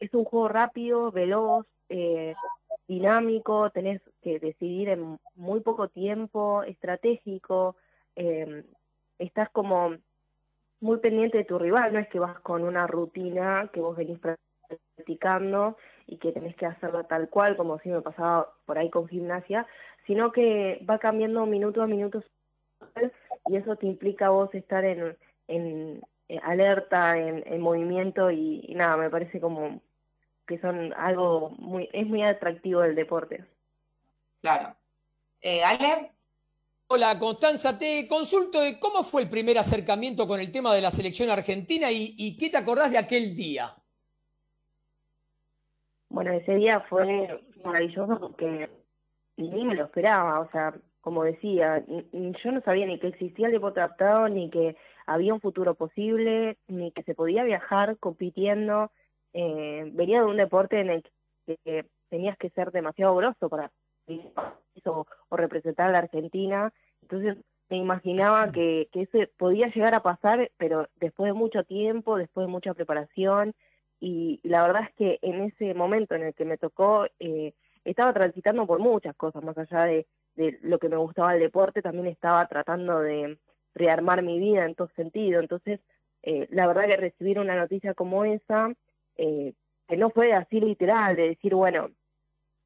es un juego rápido, veloz, eh, dinámico, tenés que decidir en muy poco tiempo, estratégico, eh, estás como muy pendiente de tu rival, no es que vas con una rutina que vos venís practicando y que tenés que hacerla tal cual, como si me pasaba por ahí con gimnasia, sino que va cambiando minuto a minuto y eso te implica vos estar en, en, alerta, en, en movimiento y, y nada, me parece como que son algo muy, es muy atractivo del deporte. Claro. Eh, Ale. Hola, Constanza, te consulto de cómo fue el primer acercamiento con el tema de la selección argentina y, y qué te acordás de aquel día. Bueno, ese día fue maravilloso porque ni me lo esperaba, o sea, como decía, yo no sabía ni que existía el deporte adaptado, ni que había un futuro posible, ni que se podía viajar compitiendo eh, venía de un deporte en el que tenías que ser demasiado grosso para o, o representar a la Argentina, entonces me imaginaba que, que eso podía llegar a pasar, pero después de mucho tiempo, después de mucha preparación, y la verdad es que en ese momento en el que me tocó, eh, estaba transitando por muchas cosas, más allá de, de lo que me gustaba el deporte, también estaba tratando de rearmar mi vida en todo sentido, entonces eh, la verdad que recibir una noticia como esa eh, que no fue así literal, de decir, bueno,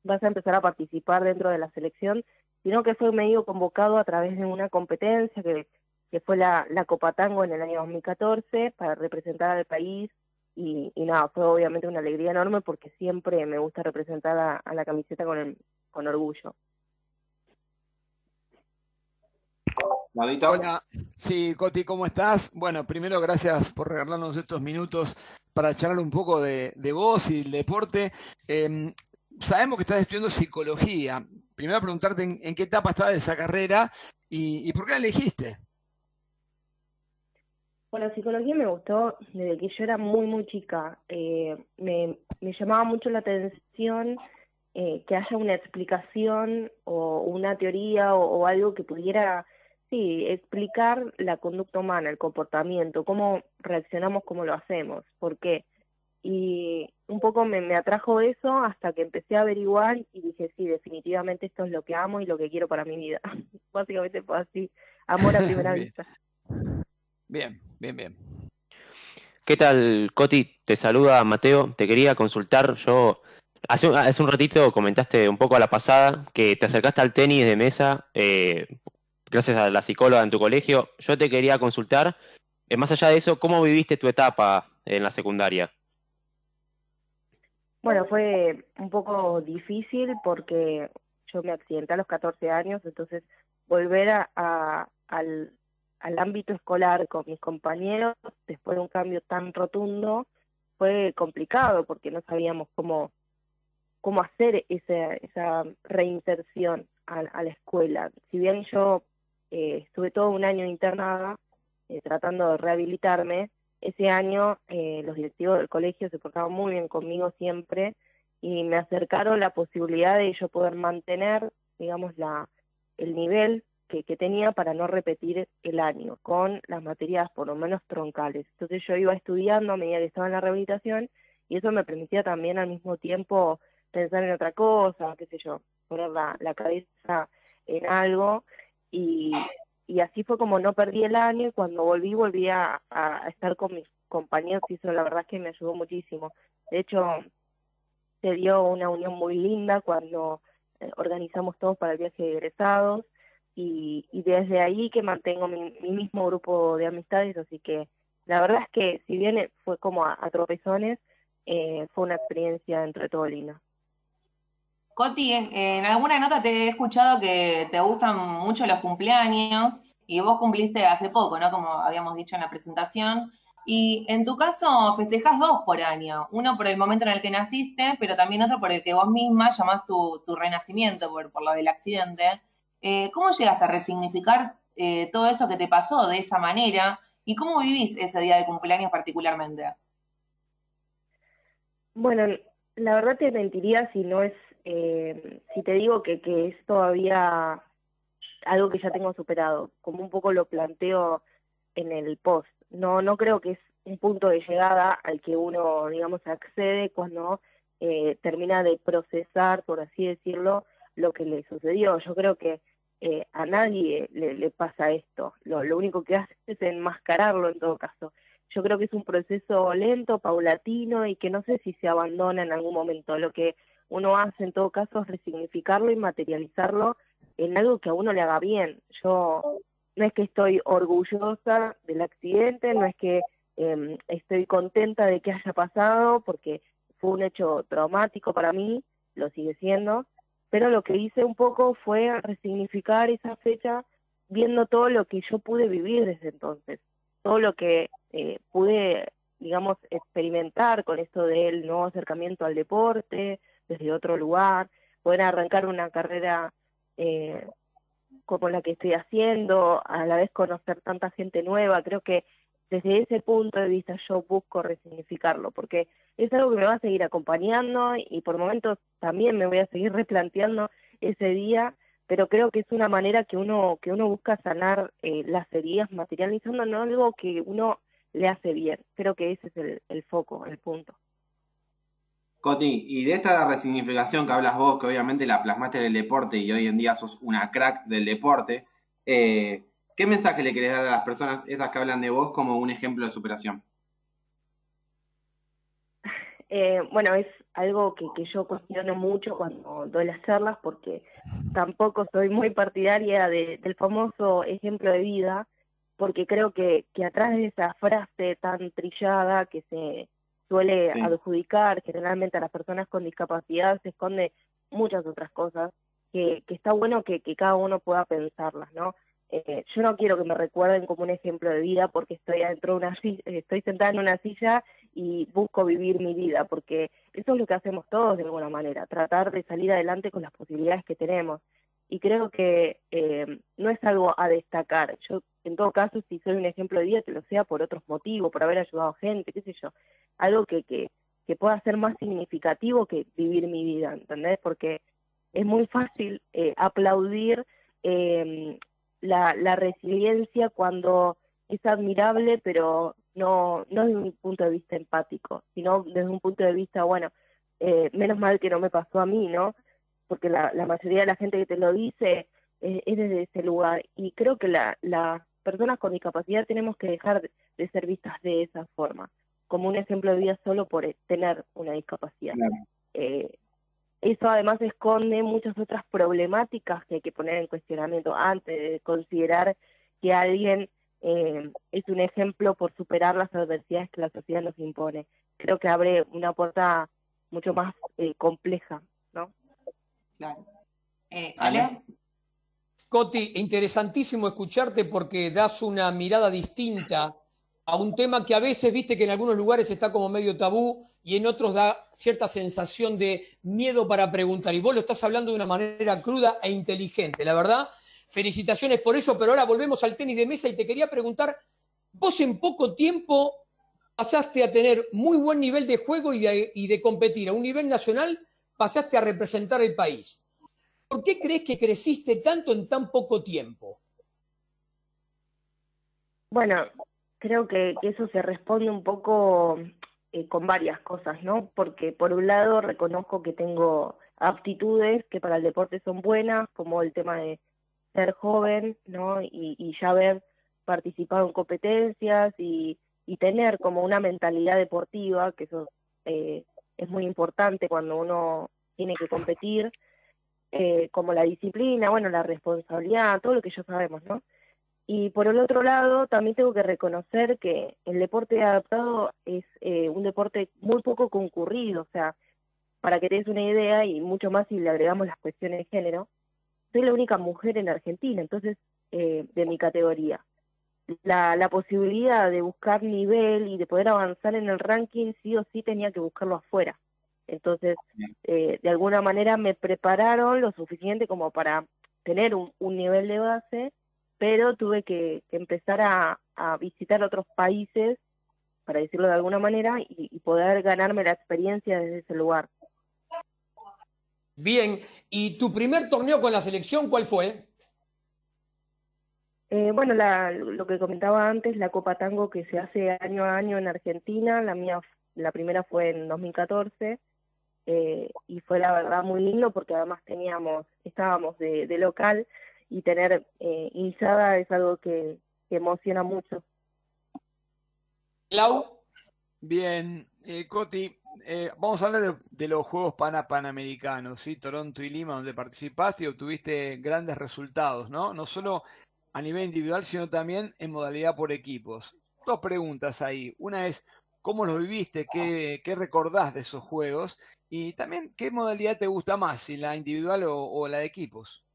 vas a empezar a participar dentro de la selección, sino que fue medio convocado a través de una competencia que, que fue la, la Copa Tango en el año 2014 para representar al país y, y nada, fue obviamente una alegría enorme porque siempre me gusta representar a, a la camiseta con, el, con orgullo. Hola, sí, Coti, ¿cómo estás? Bueno, primero gracias por regalarnos estos minutos para charlar un poco de, de vos y el deporte. Eh, sabemos que estás estudiando psicología. Primero preguntarte en, en qué etapa estás de esa carrera y, y, por qué la elegiste. Bueno, psicología me gustó desde que yo era muy, muy chica. Eh, me, me, llamaba mucho la atención eh, que haya una explicación o una teoría o, o algo que pudiera Sí, explicar la conducta humana, el comportamiento, cómo reaccionamos, cómo lo hacemos, por qué. Y un poco me, me, atrajo eso hasta que empecé a averiguar y dije, sí, definitivamente esto es lo que amo y lo que quiero para mi vida. Básicamente fue así, amor a primera vista. Bien, bien, bien. ¿Qué tal, Coti? Te saluda Mateo. Te quería consultar, yo Hace, hace, un ratito comentaste un poco a la pasada que te acercaste al tenis de mesa eh, gracias a la psicóloga en tu colegio. Yo te quería consultar, eh, más allá de eso, ¿cómo viviste tu etapa en la secundaria? Bueno, fue un poco difícil porque yo me accidenté a los 14 años, entonces volver a, a, al, al ámbito escolar con mis compañeros después de un cambio tan rotundo fue complicado porque no sabíamos cómo cómo hacer esa, esa reinserción a, a la escuela. Si bien yo eh, estuve todo un año internada eh, tratando de rehabilitarme, ese año eh, los directivos del colegio se portaban muy bien conmigo siempre y me acercaron la posibilidad de yo poder mantener, digamos, la, el nivel que, que tenía para no repetir el año con las materias por lo menos troncales. Entonces yo iba estudiando a medida que estaba en la rehabilitación y eso me permitía también al mismo tiempo pensar en otra cosa, qué sé yo, poner la, cabeza en algo y, y así fue como no perdí el año y cuando volví volví a, a estar con mis compañeros y eso la verdad es que me ayudó muchísimo. De hecho, se dio una unión muy linda cuando eh, organizamos todos para el viaje de egresados y, y desde ahí que mantengo mi, mi, mismo grupo de amistades, así que la verdad es que si bien fue como a, tropezones, eh, fue una experiencia entre todo linda. Coti, en alguna nota te he escuchado que te gustan mucho los cumpleaños y vos cumpliste hace poco, ¿no? Como habíamos dicho en la presentación. Y en tu caso festejas dos por año, uno por el momento en el que naciste, pero también otro por el que vos misma llamás tu, tu renacimiento, por, por, lo del accidente. Eh, ¿Cómo llegaste a resignificar eh, todo eso que te pasó de esa manera? ¿Y cómo vivís ese día de cumpleaños particularmente? Bueno, la verdad te mentiría si no es, eh, si te digo que, que es todavía algo que ya tengo superado, como un poco lo planteo en el post no, no creo que es un punto de llegada al que uno, digamos, accede cuando eh, termina de procesar, por así decirlo, lo que le sucedió. Yo creo que eh, a nadie le, pasa esto. Lo, lo, único que hace es enmascararlo en todo caso. Yo creo que es un proceso lento, paulatino y que no sé si se abandona en algún momento. Lo que uno hace en todo caso es resignificarlo y materializarlo en algo que a uno le haga bien. Yo no es que estoy orgullosa del accidente, no es que eh, estoy contenta de que haya pasado, porque fue un hecho traumático para mí, lo sigue siendo, pero lo que hice un poco fue resignificar esa fecha viendo todo lo que yo pude vivir desde entonces, todo lo que eh, pude, digamos, experimentar con esto del nuevo acercamiento al deporte, desde otro lugar, poder arrancar una carrera eh, como la que estoy haciendo, a la vez conocer tanta gente nueva, creo que desde ese punto de vista yo busco resignificarlo, porque es algo que me va a seguir acompañando y por momentos también me voy a seguir replanteando ese día, pero creo que es una manera que uno que uno busca sanar eh, las heridas materializando no algo que uno le hace bien. Creo que ese es el, el foco, el punto. Coti, y de esta resignificación que hablas vos, que obviamente la plasmaste en el deporte y hoy en día sos una crack del deporte, eh, ¿qué mensaje le querés dar a las personas, esas que hablan de vos, como un ejemplo de superación? Eh, bueno, es algo que, que, yo cuestiono mucho cuando doy las charlas porque tampoco soy muy partidaria de, del famoso ejemplo de vida, porque creo que, que atrás de esa frase tan trillada que se suele sí. adjudicar generalmente a las personas con discapacidad se esconde muchas otras cosas que, que está bueno que, que, cada uno pueda pensarlas, ¿no? Eh, yo no quiero que me recuerden como un ejemplo de vida porque estoy adentro de una silla, estoy sentada en una silla y busco vivir mi vida, porque eso es lo que hacemos todos de alguna manera, tratar de salir adelante con las posibilidades que tenemos. Y creo que eh, no es algo a destacar. Yo, en todo caso, si soy un ejemplo de vida, que lo sea por otros motivos, por haber ayudado gente, qué sé yo algo que, que, que pueda ser más significativo que vivir mi vida, ¿entendés? Porque es muy fácil eh, aplaudir eh, la, la resiliencia cuando es admirable, pero no, no desde un punto de vista empático, sino desde un punto de vista, bueno, eh, menos mal que no me pasó a mí, ¿no? Porque la, la mayoría de la gente que te lo dice eh, es desde ese lugar. Y creo que las la personas con discapacidad tenemos que dejar de, de ser vistas de esa forma como un ejemplo de vida solo por tener una discapacidad. Claro. Eh, eso además esconde muchas otras problemáticas que hay que poner en cuestionamiento antes de considerar que alguien eh, es un ejemplo por superar las adversidades que la sociedad nos impone. Creo que abre una puerta mucho más eh, compleja, ¿no? Claro. Eh, ¿Ale? Coti, interesantísimo escucharte porque das una mirada distinta a un tema que a veces, viste que en algunos lugares está como medio tabú y en otros da cierta sensación de miedo para preguntar. Y vos lo estás hablando de una manera cruda e inteligente, la verdad. Felicitaciones por eso, pero ahora volvemos al tenis de mesa y te quería preguntar, vos en poco tiempo pasaste a tener muy buen nivel de juego y de, competir a un nivel nacional, pasaste a representar el país. ¿Por qué crees que creciste tanto en tan poco tiempo? Bueno, creo que eso se responde un poco eh, con varias cosas, ¿no? Porque por un lado reconozco que tengo aptitudes que para el deporte son buenas, como el tema de ser joven, ¿no? Y, ya haber participado en competencias y, y tener como una mentalidad deportiva, que eso eh, es muy importante cuando uno tiene que competir, eh, como la disciplina, bueno, la responsabilidad, todo lo que ya sabemos, ¿no? Y por el otro lado, también tengo que reconocer que el deporte adaptado es eh, un deporte muy poco concurrido, o sea, para que te des una idea, y mucho más si le agregamos las cuestiones de género, soy la única mujer en Argentina, entonces, eh, de mi categoría. La, la posibilidad de buscar nivel y de poder avanzar en el ranking, sí o sí tenía que buscarlo afuera. Entonces, eh, de alguna manera me prepararon lo suficiente como para tener un, un nivel de base pero tuve que, que empezar a, a, visitar otros países, para decirlo de alguna manera, y, y, poder ganarme la experiencia desde ese lugar. Bien, ¿y tu primer torneo con la selección cuál fue? Eh, bueno, la, lo que comentaba antes, la Copa Tango que se hace año a año en Argentina, la mía, la primera fue en 2014, eh, y fue la verdad muy lindo porque además teníamos, estábamos de, de local, y tener eh, Inzada es algo que, que, emociona mucho. Lau. Bien, eh, Coti, eh, vamos a hablar de, de, los Juegos Pana Panamericanos, ¿sí? Toronto y Lima, donde participaste y obtuviste grandes resultados, ¿no? No solo a nivel individual, sino también en modalidad por equipos. Dos preguntas ahí. Una es, ¿cómo los viviste? ¿Qué, qué recordás de esos juegos? Y también, ¿qué modalidad te gusta más, si la individual o, o la de equipos?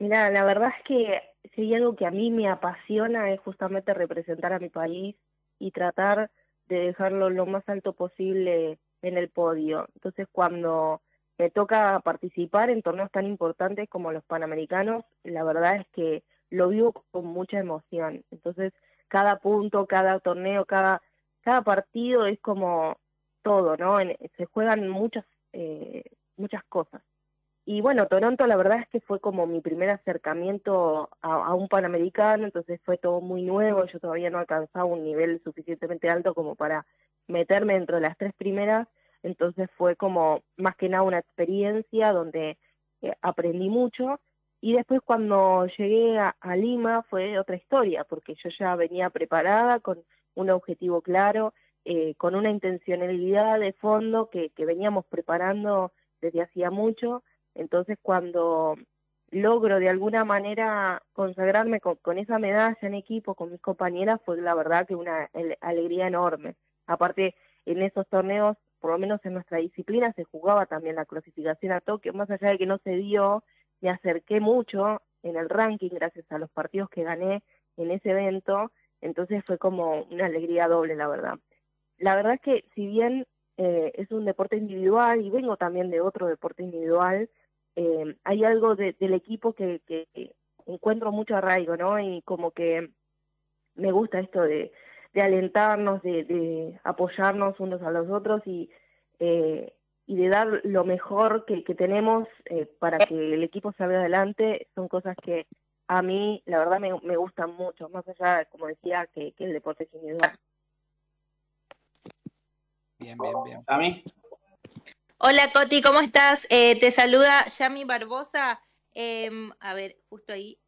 Mira, la verdad es que si hay algo que a mí me apasiona es justamente representar a mi país y tratar de dejarlo lo más alto posible en el podio. Entonces, cuando me toca participar en torneos tan importantes como los Panamericanos, la verdad es que lo vivo con mucha emoción. Entonces, cada punto, cada torneo, cada, cada partido es como todo, ¿no? Se juegan muchas, eh, muchas cosas. Y bueno, Toronto la verdad es que fue como mi primer acercamiento a, un Panamericano, entonces fue todo muy nuevo, yo todavía no alcanzaba un nivel suficientemente alto como para meterme dentro de las tres primeras, entonces fue como más que nada una experiencia donde eh, aprendí mucho y después cuando llegué a, a, Lima fue otra historia, porque yo ya venía preparada con un objetivo claro, eh, con una intencionalidad de fondo que, que veníamos preparando desde hacía mucho entonces, cuando logro de alguna manera consagrarme con, esa medalla en equipo con mis compañeras, fue la verdad que una alegría enorme. Aparte, en esos torneos, por lo menos en nuestra disciplina, se jugaba también la clasificación a Tokio, más allá de que no se dio, me acerqué mucho en el ranking gracias a los partidos que gané en ese evento, entonces fue como una alegría doble, la verdad. La verdad es que si bien eh, es un deporte individual y vengo también de otro deporte individual, eh, hay algo de, del equipo que, que, encuentro mucho arraigo, ¿no? Y como que me gusta esto de, de alentarnos, de, de, apoyarnos unos a los otros y, eh, y de dar lo mejor que, que tenemos eh, para que el equipo salga adelante, son cosas que a mí, la verdad, me, me gustan mucho, más allá, como decía, que, que el deporte es individual. Bien, bien, bien. ¿A mí? Hola Coti, ¿cómo estás? Eh, te saluda Yami Barbosa. Eh, a ver, justo ahí.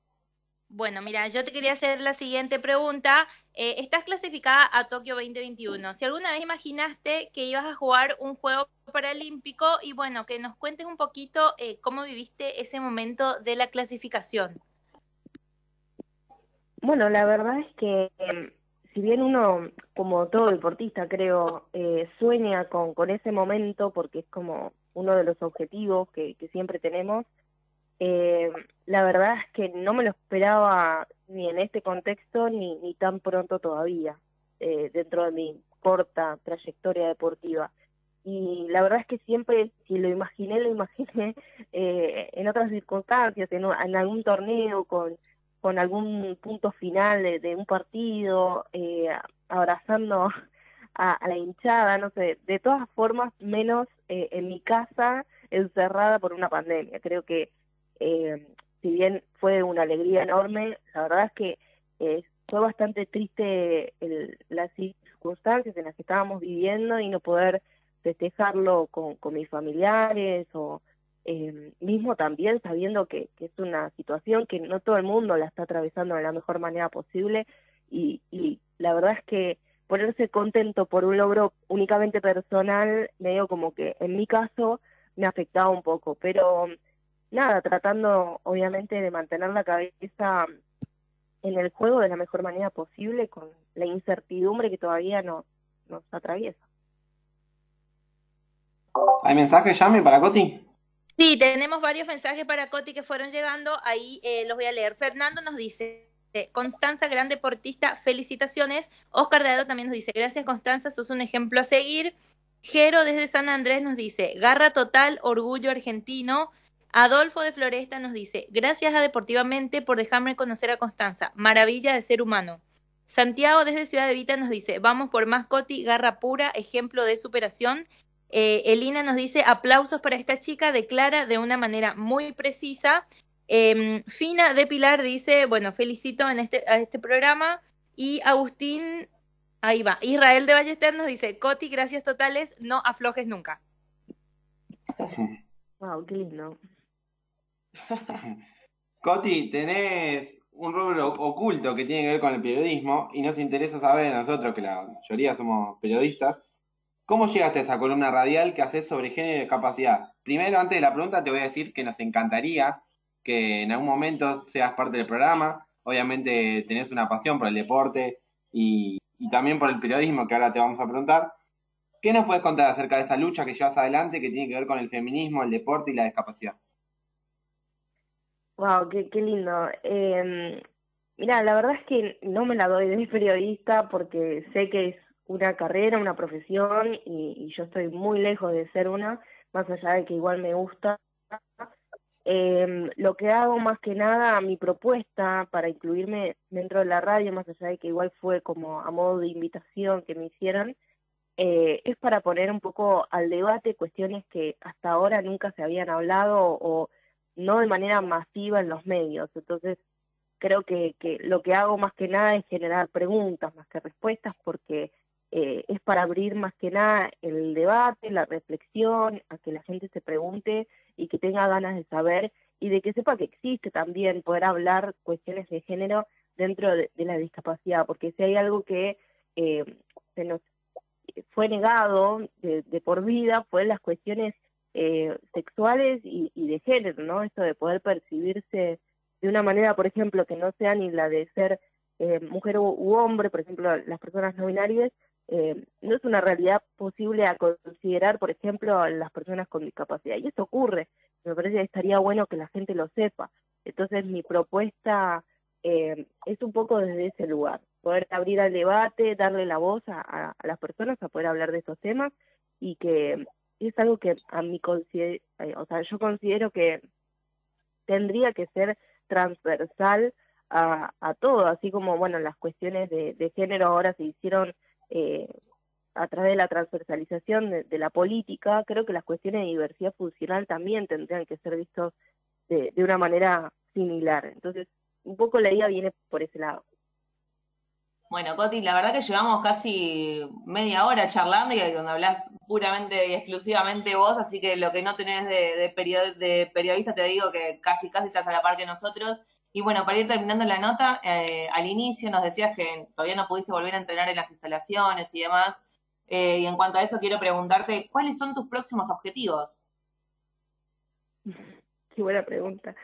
Bueno, mira, yo te quería hacer la siguiente pregunta. Eh, estás clasificada a Tokio 2021. Si alguna vez imaginaste que ibas a jugar un juego paralímpico y bueno, que nos cuentes un poquito eh, cómo viviste ese momento de la clasificación. Bueno, la verdad es que si bien uno, como todo deportista, creo, eh, sueña con, ese momento, porque es como uno de los objetivos que, siempre tenemos, eh, la verdad es que no me lo esperaba ni en este contexto ni, tan pronto todavía, eh, dentro de mi corta trayectoria deportiva. Y la verdad es que siempre, si lo imaginé, lo imaginé eh, en otras circunstancias, en algún torneo con con algún punto final de, un partido, eh, abrazando a, la hinchada, no sé, de todas formas, menos eh, en mi casa encerrada por una pandemia. Creo que eh, si bien fue una alegría enorme, la verdad es que eh, fue bastante triste las circunstancias en las que estábamos viviendo y no poder festejarlo con, mis familiares o eh, mismo también sabiendo que, es una situación que no todo el mundo la está atravesando de la mejor manera posible y, y la verdad es que ponerse contento por un logro únicamente personal, medio como que en mi caso me afectaba un poco, pero nada, tratando obviamente de mantener la cabeza en el juego de la mejor manera posible con la incertidumbre que todavía no, nos atraviesa. ¿Hay mensajes, Yami, para Coti? Sí, tenemos varios mensajes para Coti que fueron llegando, ahí eh, los voy a leer. Fernando nos dice, Constanza, gran deportista, felicitaciones. Oscar Dado también nos dice, gracias Constanza, sos un ejemplo a seguir. Jero desde San Andrés nos dice, garra total, orgullo argentino. Adolfo de Floresta nos dice, gracias a Deportivamente por dejarme conocer a Constanza, maravilla de ser humano. Santiago desde Ciudad de Vita nos dice, vamos por Mascoti, garra pura, ejemplo de superación. Eh, Elina nos dice, aplausos para esta chica, declara de una manera muy precisa. Em, Fina de Pilar dice, bueno, felicito en este, a este programa. Y Agustín, ahí va, Israel de Ballester nos dice, Coti, gracias totales, no aflojes nunca. Wow, qué lindo. Coti, tenés un rubro oculto que tiene que ver con el periodismo y nos interesa saber a nosotros, que la mayoría somos periodistas, ¿cómo llegaste a esa columna radial que haces sobre género y discapacidad? Primero, antes de la pregunta, te voy a decir que nos encantaría que en algún momento seas parte del programa. Obviamente tenés una pasión por el deporte y, también por el periodismo, que ahora te vamos a preguntar. ¿Qué nos puedes contar acerca de esa lucha que llevas adelante que tiene que ver con el feminismo, el deporte y la discapacidad? Wow, qué, qué lindo. Eh, mira, la verdad es que no me la doy de periodista porque sé que es una carrera, una profesión y, yo estoy muy lejos de ser una, más allá de que igual me gusta. Eh, lo que hago más que nada, mi propuesta para incluirme dentro de la radio, más allá de que igual fue como a modo de invitación que me hicieron, eh, es para poner un poco al debate cuestiones que hasta ahora nunca se habían hablado o no de manera masiva en los medios. Entonces, creo que, que lo que hago más que nada es generar preguntas más que respuestas, porque eh, es para abrir más que nada el debate, la reflexión, a que la gente se pregunte y que tenga ganas de saber y de que sepa que existe también poder hablar cuestiones de género dentro de, la discapacidad, porque si hay algo que eh, se nos fue negado de, de por vida fue las cuestiones eh, sexuales y, de género, ¿no? Esto de poder percibirse de una manera, por ejemplo, que no sea ni la de ser eh, mujer u, hombre, por ejemplo, las personas no binarias, eh, no es una realidad posible a considerar, por ejemplo, a las personas con discapacidad. Y eso ocurre. Me parece que estaría bueno que la gente lo sepa. Entonces, mi propuesta es un poco desde ese lugar, poder abrir al debate, darle la voz a, a las personas a poder hablar de estos temas y que es algo que a mi eh, o sea, yo considero que tendría que ser transversal a, a todo, así como, bueno, las cuestiones de, género ahora se hicieron eh, a través de la transversalización de, la política, creo que las cuestiones de diversidad funcional también tendrían que ser vistos de, de una manera similar. Entonces, un poco la idea viene por ese lado. Bueno, Coti, la verdad que llevamos casi media hora charlando y donde hablas puramente y exclusivamente vos, así que lo que no tenés de, de, periodista te digo que casi casi estás a la par que nosotros. Y bueno, para ir terminando la nota, eh, al inicio nos decías que todavía no pudiste volver a entrenar en las instalaciones y demás. Eh, y en cuanto a eso, quiero preguntarte, ¿cuáles son tus próximos objetivos? Qué buena pregunta.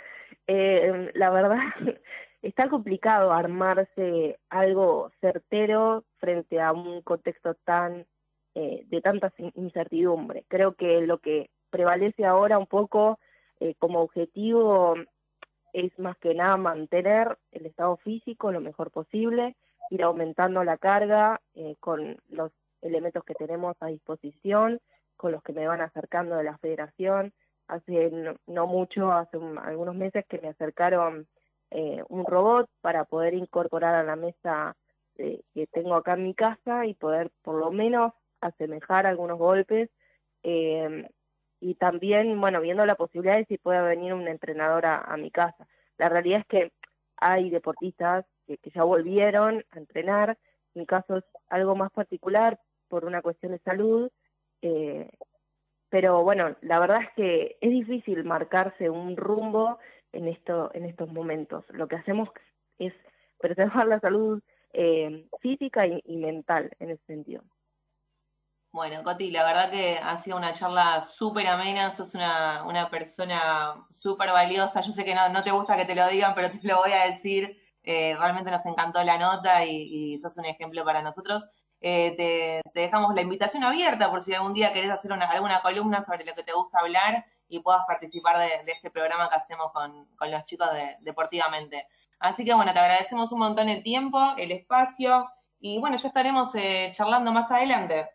Eh, la verdad, está complicado armarse algo certero frente a un contexto tan de tanta incertidumbre. Creo que lo que prevalece ahora un poco como objetivo es más que nada mantener el estado físico lo mejor posible, ir aumentando la carga eh, con los elementos que tenemos a disposición, con los que me van acercando de la federación. Hace no, mucho, hace algunos meses que me acercaron eh, un robot para poder incorporar a la mesa eh, que tengo acá en mi casa y poder por lo menos asemejar algunos golpes. eh, y también, bueno, viendo la posibilidad de si puede venir un entrenador a, mi casa. La realidad es que hay deportistas que, que ya volvieron a entrenar. Mi caso es algo más particular por una cuestión de salud. eh, pero bueno, la verdad es que es difícil marcarse un rumbo en esto en estos momentos. Lo que hacemos es preservar la salud eh, física y, y mental en ese sentido. Bueno, Coti, la verdad que ha sido una charla súper amena, sos una, una persona súper valiosa. Yo sé que no, te gusta que te lo digan, pero te lo voy a decir. Eh, realmente nos encantó la nota y, y sos un ejemplo para nosotros. Eh, te, te dejamos la invitación abierta por si algún día querés hacer una- alguna columna sobre lo que te gusta hablar y puedas participar de, de este programa que hacemos con, con los chicos de Deportivamente. Así que bueno, te agradecemos un montón el tiempo, el espacio y bueno, ya estaremos eh, charlando más adelante.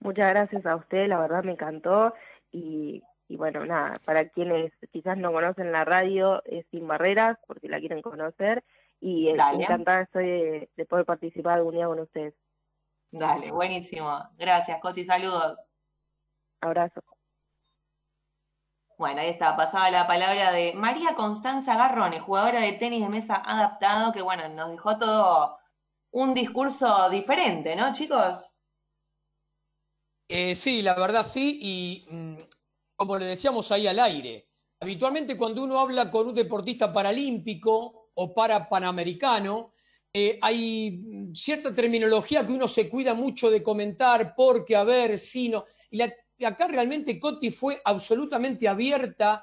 Muchas gracias a usted, la verdad me encantó y, y bueno, nada, para quienes quizás no conocen la radio es Sin Barreras, por si la quieren conocer, y Dale. encantada estoy de, de poder participar algún día con ustedes. Dale, buenísimo. Gracias, Coti, saludos. Abrazo. Bueno, ahí está, pasaba la palabra de María Constanza Garrone, jugadora de tenis de mesa adaptado, que bueno, nos dejó todo un discurso diferente, ¿no, chicos? Eh, sí, la verdad sí, y mm, como le decíamos ahí al aire, habitualmente cuando uno habla con un deportista paralímpico o para panamericano, eh, hay mm, cierta terminología que uno se cuida mucho de comentar, porque, a ver, si no. Y, acá realmente Coti fue absolutamente abierta,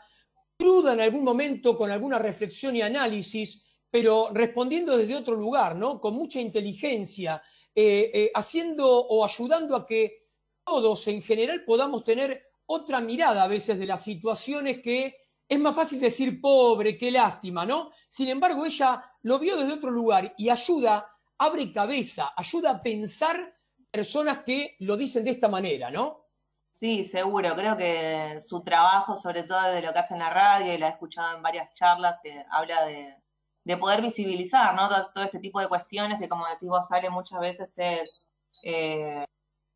cruda en algún momento, con alguna reflexión y análisis, pero respondiendo desde otro lugar, ¿no? Con mucha inteligencia, eh, haciendo o ayudando a que todos en general podamos tener otra mirada a veces de las situaciones que es más fácil decir pobre, qué lástima, ¿no? Sin embargo, ella lo vio desde otro lugar y ayuda, abre cabeza, ayuda a pensar personas que lo dicen de esta manera, ¿no? Sí, seguro. Creo que su trabajo, sobre todo de lo que hace en la radio, y la he escuchado en varias charlas, eh, habla de, de poder visibilizar, ¿no? Todo, este tipo de cuestiones que, como decís vos, Ale, muchas veces es eh,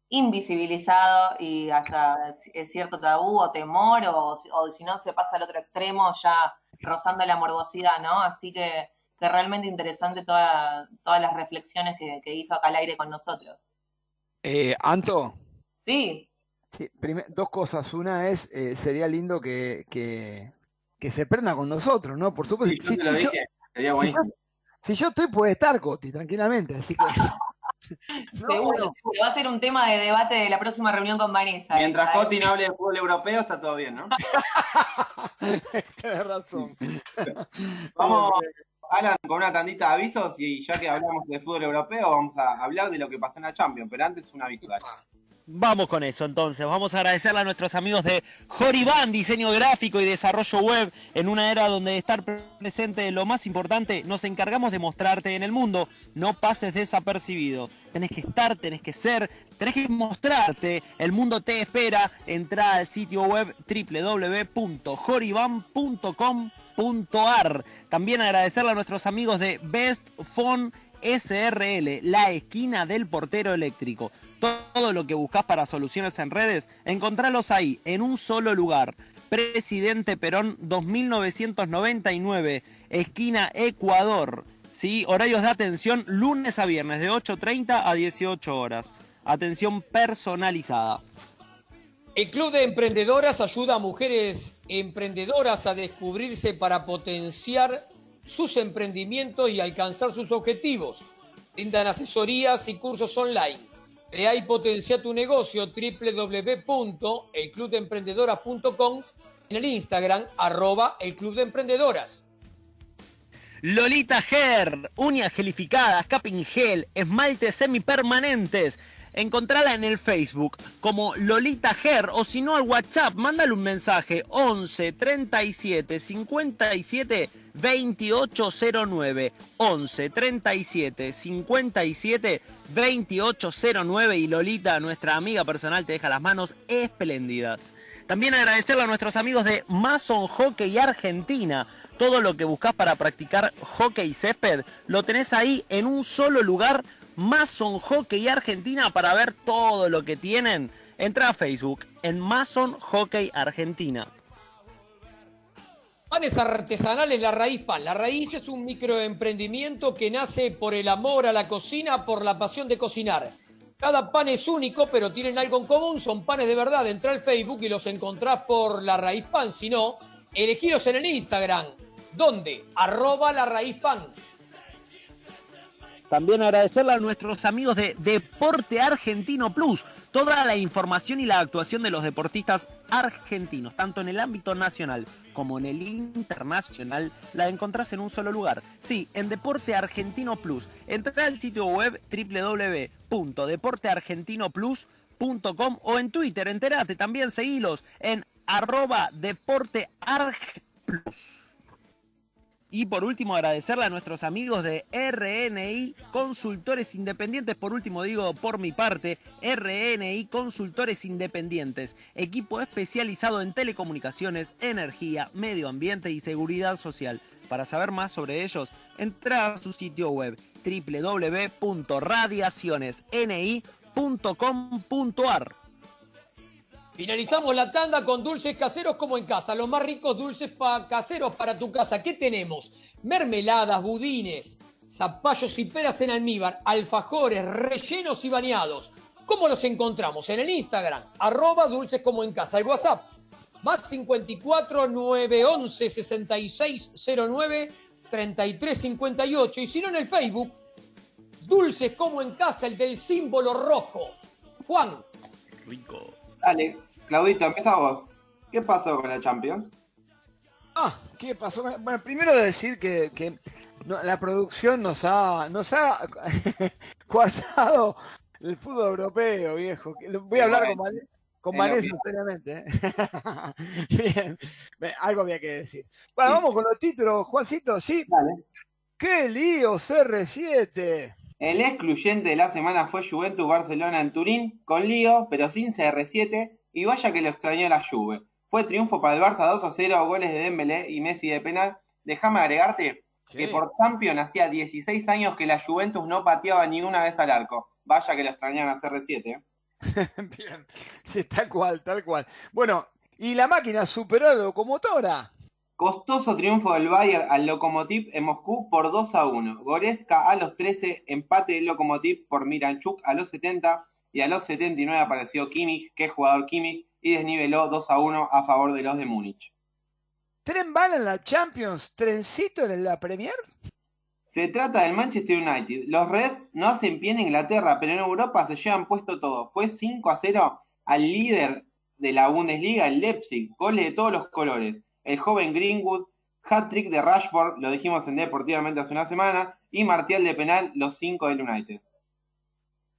invisibilizado y hasta es cierto tabú o temor, o, si- o si no se pasa al otro extremo, ya rozando la morbosidad, ¿no? Así que, que realmente interesante toda- todas las reflexiones que, que hizo acá al aire con nosotros. Eh, Anto, Sí, dos cosas. Una es, eh, sería lindo que, que, que se prenda con nosotros, ¿no? Por supuesto. Sí, yo te lo si yo- dije, sería si yo- buenísimo. si yo estoy, puede estar, Coti, tranquilamente. Así que. Seguro. Va a ser un tema de debate de la próxima reunión con Vanessa. Mientras. Coti no hable de fútbol europeo, está todo bien, ¿no? Tienes razón. Vamos, Alan, con una tandita de avisos y ya que hablamos de fútbol europeo, vamos a hablar de lo que pasó en la Champions. Pero antes, un aviso. dale. Vamos con eso entonces, vamos a agradecerle a nuestros amigos de Joriban, diseño gráfico y desarrollo web. En una era donde estar presente es lo más importante, nos encargamos de mostrarte en el mundo. No pases desapercibido. Tenés que estar, tenés que ser, tenés que mostrarte. El mundo te espera. Entra al sitio web www.joriban.com.ar. También agradecerle a nuestros amigos de Best Phone SRL, la esquina del portero eléctrico. Todo lo que buscas para soluciones en redes, encontralos ahí, en un solo lugar. Presidente Perón 2999, esquina Ecuador. ¿Sí? Horarios de atención lunes a viernes de 8.30 a 18 horas. Atención personalizada. El Club de Emprendedoras ayuda a mujeres emprendedoras a descubrirse para potenciar sus emprendimientos y alcanzar sus objetivos. Brindan asesorías y cursos online. Crea y potencia tu negocio www.elclubdeemprendedoras.com en el Instagram arroba el Club de Emprendedoras. Lolita Hair, uñas gelificadas, capping gel, esmaltes semipermanentes. Encontrala en el Facebook como Lolita Ger o si no al WhatsApp, mándale un mensaje 11 37 57 2809 11 37 57 2809 y Lolita, nuestra amiga personal, te deja las manos espléndidas. También agradecerle a nuestros amigos de Mason Hockey Argentina. Todo lo que buscas para practicar hockey césped lo tenés ahí en un solo lugar. Mason Hockey Argentina para ver todo lo que tienen. Entra a Facebook en Mason Hockey Argentina. Panes artesanales La Raíz Pan. La Raíz es un microemprendimiento que nace por el amor a la cocina, por la pasión de cocinar. Cada pan es único, pero tienen algo en común, son panes de verdad. Entra al Facebook y los encontrás por La Raíz Pan. Si no, elegiros en el Instagram. ¿Dónde? Arroba La Raíz Pan. También agradecerle a nuestros amigos de Deporte Argentino Plus. Toda la información y la actuación de los deportistas argentinos, tanto en el ámbito nacional como en el internacional, la encontrás en un solo lugar. Sí, en Deporte Argentino Plus. Entra al sitio web www.deporteargentinoplus.com o en Twitter, entérate, también seguilos en arroba deporteargplus. Y por último, agradecerle a nuestros amigos de RNI Consultores Independientes. Por último, digo por mi parte, RNI Consultores Independientes, equipo especializado en telecomunicaciones, energía, medio ambiente y seguridad social. Para saber más sobre ellos, entra a su sitio web www.radiacionesni.com.ar. Finalizamos la tanda con dulces caseros como en casa, los más ricos dulces caseros para tu casa. ¿Qué tenemos? Mermeladas, budines, zapallos y peras en almíbar, alfajores, rellenos y bañados. ¿Cómo los encontramos? En el Instagram, arroba dulces como en casa. El WhatsApp, más 54 911 6609 3358. Y si no en el Facebook, dulces como en casa, el del símbolo rojo. Juan. Rico. Dale. Claudito, empieza vos. ¿Qué pasó con la Champions? Ah, ¿qué pasó? Bueno, primero decir que, la producción nos ha, nos ha guardado el fútbol europeo, viejo. Voy a hablar con, Vanessa seriamente. ¿eh? Bien, algo había que decir. Bueno, vamos con los títulos, Juancito, ¿sí? ¡Qué lío, CR7! El excluyente de la semana fue Juventus-Barcelona en Turín, con lío, pero sin CR7, y vaya que lo extrañó la Juve. Fue triunfo para el Barça 2 a 0, goles de Dembélé y Messi de penal. Déjame agregarte que por Champions hacía 16 años que la Juventus no pateaba ni una vez al arco. Vaya que lo extrañaron a CR7. ¿eh? Bien, sí, tal cual, tal cual. Bueno, y la máquina superó a la locomotora. Costoso triunfo del Bayern al Lokomotiv en Moscú por 2 a 1. Goretzka a los 13, empate del Lokomotiv por Miranchuk a los 70 y a los 79 apareció Kimmich, que es jugador Kimmich, y desniveló 2 a 1 a favor de los de Múnich. ¿Tren bala en la Champions? ¿Trencito en la Premier? Se trata del Manchester United. Los Reds no hacen pie en Inglaterra, pero en Europa se llevan puesto todo. Fue 5 a 0 al líder de la Bundesliga, el Leipzig. Goles de todos los colores. El joven Greenwood, hat-trick de Rashford, lo dijimos en Deportivamente hace una semana, y Martial de penal, los 5 del United.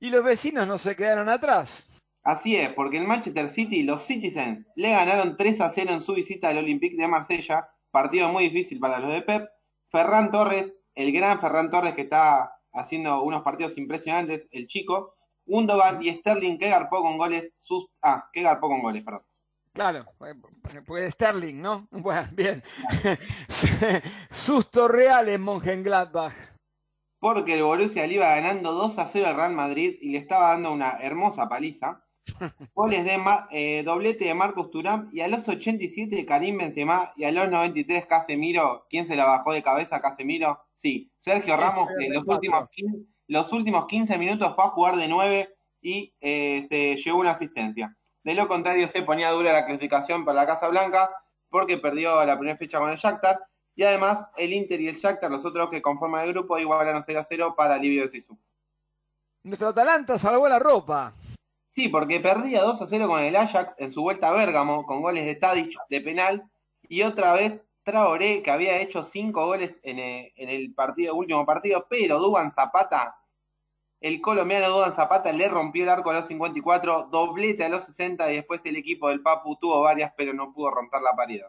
Y los vecinos no se quedaron atrás. Así es, porque el Manchester City, los Citizens, le ganaron 3 a 0 en su visita al Olympique de Marsella, partido muy difícil para los de Pep. Ferran Torres, el gran Ferran Torres que está haciendo unos partidos impresionantes, el chico. Undogan y Sterling que garpó con goles, sus... ah, que garpó con goles, perdón. Claro, pues Sterling, ¿no? Bueno, bien. Susto real en Mönchengladbach porque el Borussia le iba ganando 2 a 0 al Real Madrid y le estaba dando una hermosa paliza. Goles de eh, doblete de Marcos Turán y a los 87 Karim Benzema y a los 93 Casemiro. ¿Quién se la bajó de cabeza Casemiro? Sí, Sergio Ramos que los últimos, 15, los últimos 15 minutos fue a jugar de 9 y eh, se llevó una asistencia. De lo contrario se ponía dura la clasificación para la Casa Blanca porque perdió la primera fecha con el Shakhtar y además, el Inter y el Shakhtar, los otros que conforman el grupo, igualaron 0 a 0 para alivio de Sisu. Nuestro Atalanta salvó la ropa. Sí, porque perdía 2 a 0 con el Ajax en su vuelta a Bérgamo, con goles de Tadic de penal, y otra vez Traoré, que había hecho 5 goles en el, partido, último partido, pero Duban Zapata el colombiano Dudan Zapata le rompió el arco a los 54, doblete a los 60 y después el equipo del Papu tuvo varias, pero no pudo romper la pared.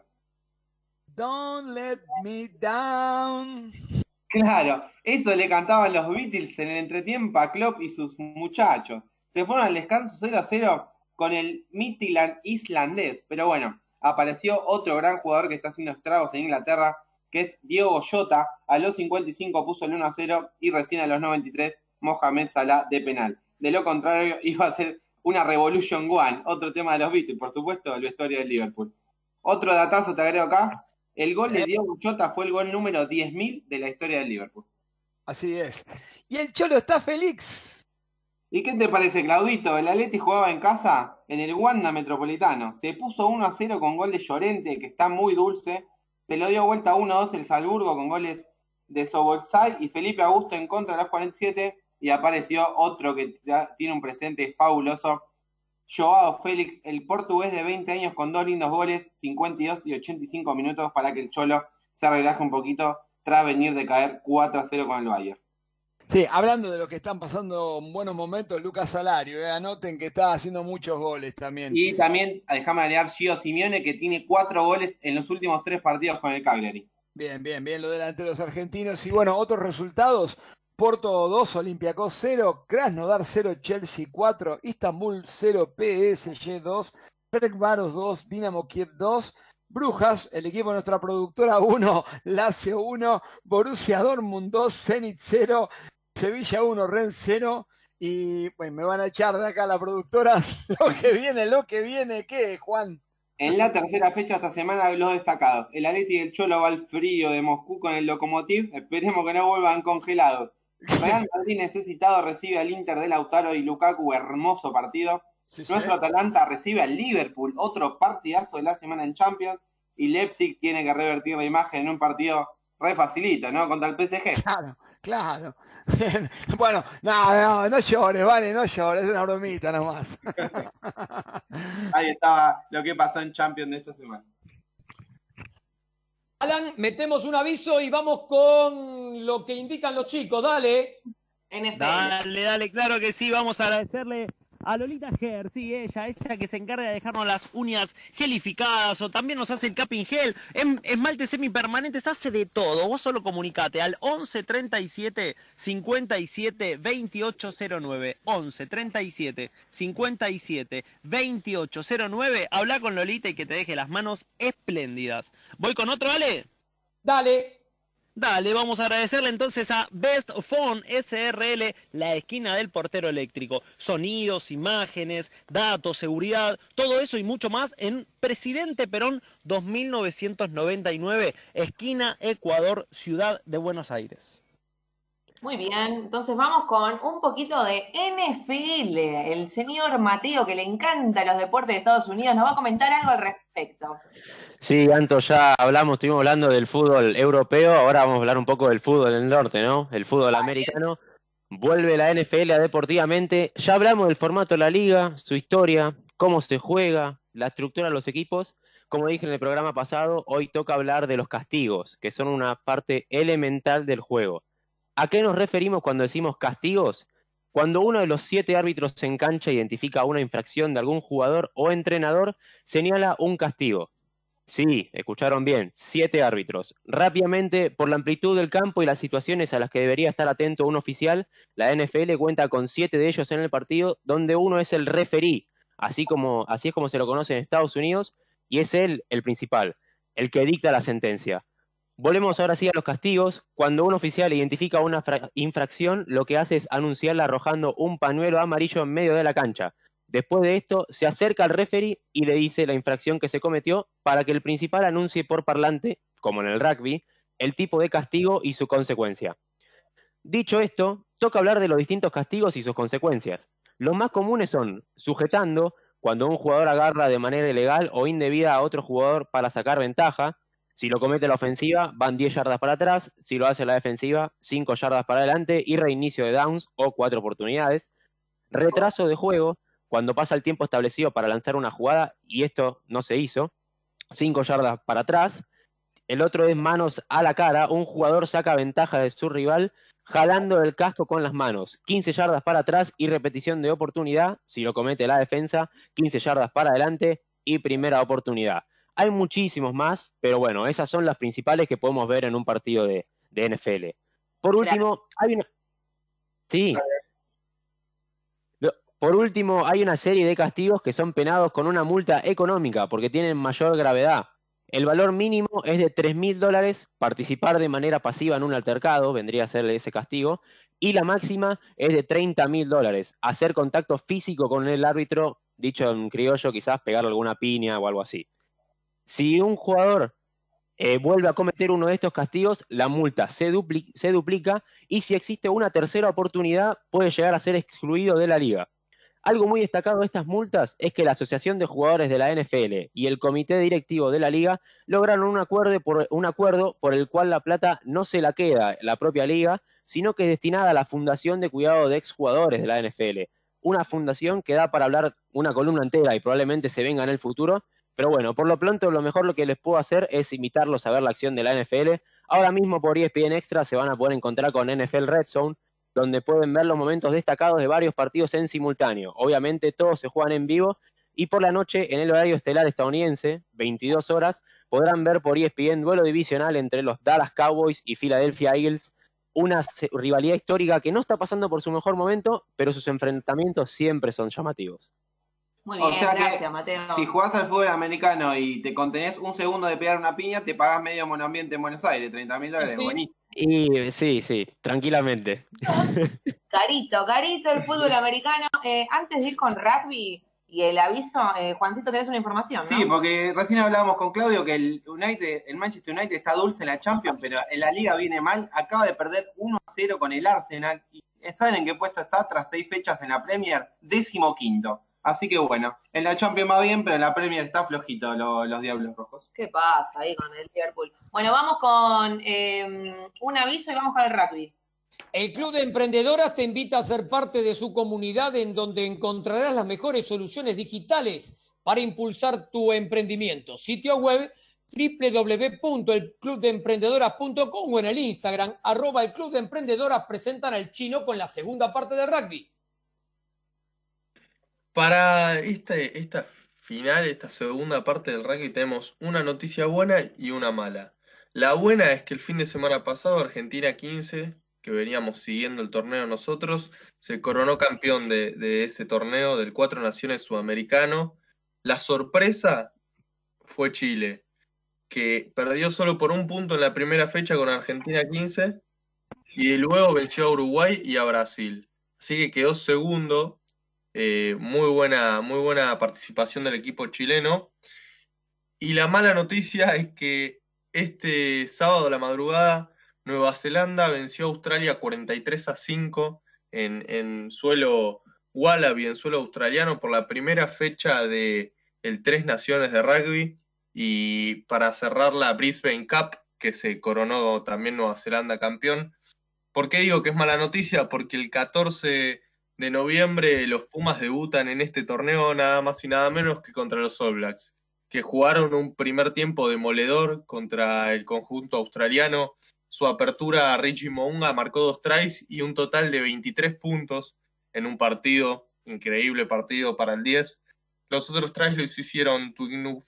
Don't let me down. Claro, eso le cantaban los Beatles en el entretiempo a Klopp y sus muchachos. Se fueron al descanso 0 a 0 con el Midtjylland islandés, pero bueno, apareció otro gran jugador que está haciendo estragos en Inglaterra, que es Diego Jota. A los 55 puso el 1 a 0 y recién a los 93 Mohamed Salah de penal. De lo contrario, iba a ser una Revolution One, otro tema de los Beatles, por supuesto, el vestuario del Liverpool. Otro datazo te agrego acá. El gol de Diego Jota fue el gol número 10.000 de la historia del Liverpool. Así es. Y el Cholo está feliz. ¿Y qué te parece, Claudito? El Atleti jugaba en casa en el Wanda Metropolitano. Se puso 1 a 0 con gol de Llorente, que está muy dulce. Se lo dio vuelta 1 a 2 el Salzburgo con goles de Sobolzai y Felipe Augusto en contra de los 47. Y apareció otro que tiene un presente fabuloso. Joao Félix, el portugués de 20 años con dos lindos goles, 52 y 85 minutos para que el Cholo se relaje un poquito tras venir de caer 4 a 0 con el Bayern. Sí, hablando de lo que están pasando en buenos momentos, Lucas Salario, eh, anoten que está haciendo muchos goles también. Y también, déjame agregar, Gio Simeone, que tiene cuatro goles en los últimos tres partidos con el Cagliari. Bien, bien, bien, lo delante de los argentinos. Y bueno, otros resultados. Porto 2, Olympiacos 0, Krasnodar 0, Chelsea 4, Istanbul 0, PSG 2, Ferencváros 2, Dinamo Kiev 2, Brujas, el equipo de nuestra productora 1, Lazio 1, Borussia Dortmund 2, Zenit 0, Sevilla 1, Rennes 0. Y pues me van a echar de acá la productora lo que viene, lo que viene, ¿qué, Juan? En la tercera fecha esta semana los destacados. El Atleti del Cholo va al frío de Moscú con el Lokomotiv. Esperemos que no vuelvan congelados. Real Madrid necesitado recibe al Inter de Lautaro y Lukaku, hermoso partido. Nuestro Atalanta recibe al Liverpool, otro partidazo de la semana en Champions. Y Leipzig tiene que revertir la imagen en un partido re facilito, ¿no? Contra el PSG. Claro, claro. bueno, no, no, no llores, vale, no llores, es una bromita nomás. Ahí estaba lo que pasó en Champions de esta semana. Alan, metemos un aviso y vamos con lo que indican los chicos, dale. Dale, dale, claro que sí, vamos a agradecerle a Lolita Ger, sí, ella, ella que se encarga de dejarnos las uñas gelificadas o también nos hace el capping gel, en esmaltes semipermanentes, hace de todo. Vos solo comunicate al 11 37 57 2809. 11 37 57 2809. Habla con Lolita y que te deje las manos espléndidas. ¿Voy con otro, Ale? Dale. Dale, vamos a agradecerle entonces a Best Phone SRL, la esquina del portero eléctrico. Sonidos, imágenes, datos, seguridad, todo eso y mucho más en Presidente Perón 2999, esquina Ecuador, Ciudad de Buenos Aires. Muy bien, entonces vamos con un poquito de NFL. El señor Mateo, que le encanta los deportes de Estados Unidos, nos va a comentar algo al respecto. Sí, Anto, ya hablamos, estuvimos hablando del fútbol europeo, ahora vamos a hablar un poco del fútbol del norte, ¿no? El fútbol americano. Vuelve la NFL a deportivamente. Ya hablamos del formato de la liga, su historia, cómo se juega, la estructura de los equipos. Como dije en el programa pasado, hoy toca hablar de los castigos, que son una parte elemental del juego. ¿A qué nos referimos cuando decimos castigos? Cuando uno de los siete árbitros en cancha identifica una infracción de algún jugador o entrenador, señala un castigo. Sí, escucharon bien, siete árbitros. Rápidamente, por la amplitud del campo y las situaciones a las que debería estar atento un oficial, la NFL cuenta con siete de ellos en el partido, donde uno es el referí, así, como, así es como se lo conoce en Estados Unidos, y es él el principal, el que dicta la sentencia. Volvemos ahora sí a los castigos. Cuando un oficial identifica una infracción, lo que hace es anunciarla arrojando un pañuelo amarillo en medio de la cancha. Después de esto, se acerca al referee y le dice la infracción que se cometió para que el principal anuncie por parlante, como en el rugby, el tipo de castigo y su consecuencia. Dicho esto, toca hablar de los distintos castigos y sus consecuencias. Los más comunes son sujetando, cuando un jugador agarra de manera ilegal o indebida a otro jugador para sacar ventaja. Si lo comete la ofensiva, van 10 yardas para atrás. Si lo hace la defensiva, 5 yardas para adelante y reinicio de downs o 4 oportunidades. Retraso de juego, cuando pasa el tiempo establecido para lanzar una jugada y esto no se hizo, cinco yardas para atrás. El otro es manos a la cara, un jugador saca ventaja de su rival jalando el casco con las manos, 15 yardas para atrás y repetición de oportunidad, si lo comete la defensa, 15 yardas para adelante y primera oportunidad. Hay muchísimos más, pero bueno, esas son las principales que podemos ver en un partido de, de NFL. Por último, hay una... Sí. Por último, hay una serie de castigos que son penados con una multa económica porque tienen mayor gravedad. El valor mínimo es de 3 mil dólares, participar de manera pasiva en un altercado, vendría a ser ese castigo, y la máxima es de 30 mil dólares, hacer contacto físico con el árbitro, dicho en criollo, quizás pegarle alguna piña o algo así. Si un jugador eh, vuelve a cometer uno de estos castigos, la multa se, dupli- se duplica y si existe una tercera oportunidad puede llegar a ser excluido de la liga. Algo muy destacado de estas multas es que la Asociación de Jugadores de la NFL y el Comité Directivo de la Liga lograron un acuerdo, por, un acuerdo por el cual la plata no se la queda la propia liga, sino que es destinada a la Fundación de Cuidado de Exjugadores de la NFL. Una fundación que da para hablar una columna entera y probablemente se venga en el futuro, pero bueno, por lo pronto lo mejor lo que les puedo hacer es invitarlos a ver la acción de la NFL. Ahora mismo por ESPN Extra se van a poder encontrar con NFL Red Zone, donde pueden ver los momentos destacados de varios partidos en simultáneo. Obviamente todos se juegan en vivo y por la noche en el horario estelar estadounidense, 22 horas, podrán ver por ESPN duelo divisional entre los Dallas Cowboys y Philadelphia Eagles, una rivalidad histórica que no está pasando por su mejor momento, pero sus enfrentamientos siempre son llamativos. Muy O bien, sea que gracias, Mateo. Si jugás al fútbol americano y te contenés un segundo de pegar una piña, te pagás medio monoambiente en Buenos Aires, 30 mil dólares. Sí. Buenísimo. Y sí, sí, tranquilamente. Carito, carito el fútbol americano. Eh, antes de ir con rugby y el aviso, eh, Juancito, tenés una información, ¿no? Sí, porque recién hablábamos con Claudio que el United, el Manchester United está dulce en la Champions, pero en la liga viene mal. Acaba de perder 1 a 0 con el Arsenal. Y ¿Saben en qué puesto está tras seis fechas en la Premier? Décimo quinto. Así que bueno, en la Champions va bien, pero en la Premier está flojito lo- los Diablos Rojos. ¿Qué pasa ahí con el Liverpool? Bueno, vamos con eh, un aviso y vamos con el rugby. El Club de Emprendedoras te invita a ser parte de su comunidad en donde encontrarás las mejores soluciones digitales para impulsar tu emprendimiento. Sitio web www.elclubdeemprendedoras.com o en el Instagram arroba el Club de Emprendedoras presentan al chino con la segunda parte del rugby. Para este, esta final, esta segunda parte del rugby, tenemos una noticia buena y una mala. La buena es que el fin de semana pasado, Argentina 15, que veníamos siguiendo el torneo nosotros, se coronó campeón de, de ese torneo del Cuatro Naciones Sudamericano. La sorpresa fue Chile, que perdió solo por un punto en la primera fecha con Argentina 15 y luego venció a Uruguay y a Brasil. Así que quedó segundo eh, muy buena, muy buena participación del equipo chileno. Y la mala noticia es que este sábado a la madrugada Nueva Zelanda venció a Australia 43 a 5 en, en suelo Wallaby, en suelo australiano, por la primera fecha de Tres Naciones de rugby. Y para cerrar la Brisbane Cup, que se coronó también Nueva Zelanda campeón. ¿Por qué digo que es mala noticia? Porque el 14 de noviembre los Pumas debutan en este torneo nada más y nada menos que contra los All Blacks, que jugaron un primer tiempo demoledor contra el conjunto australiano. Su apertura, Richie Mounga marcó dos tries y un total de 23 puntos en un partido, increíble partido para el 10. Los otros tries los hicieron Tuinu,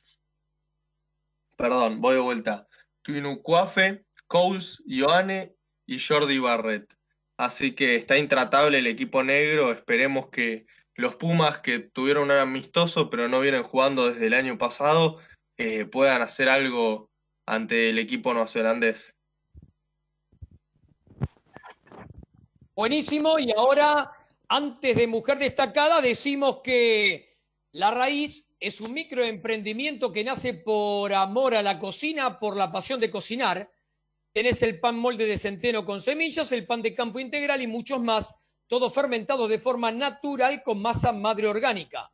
perdón, voy de vuelta, Tuinu Cuafe, Coles, Ioane y Jordi Barrett. Así que está intratable el equipo negro. Esperemos que los Pumas, que tuvieron un amistoso, pero no vienen jugando desde el año pasado, eh, puedan hacer algo ante el equipo neozelandés. Buenísimo, y ahora, antes de Mujer Destacada, decimos que La Raíz es un microemprendimiento que nace por amor a la cocina, por la pasión de cocinar. Tenés el pan molde de centeno con semillas, el pan de campo integral y muchos más, todos fermentados de forma natural con masa madre orgánica.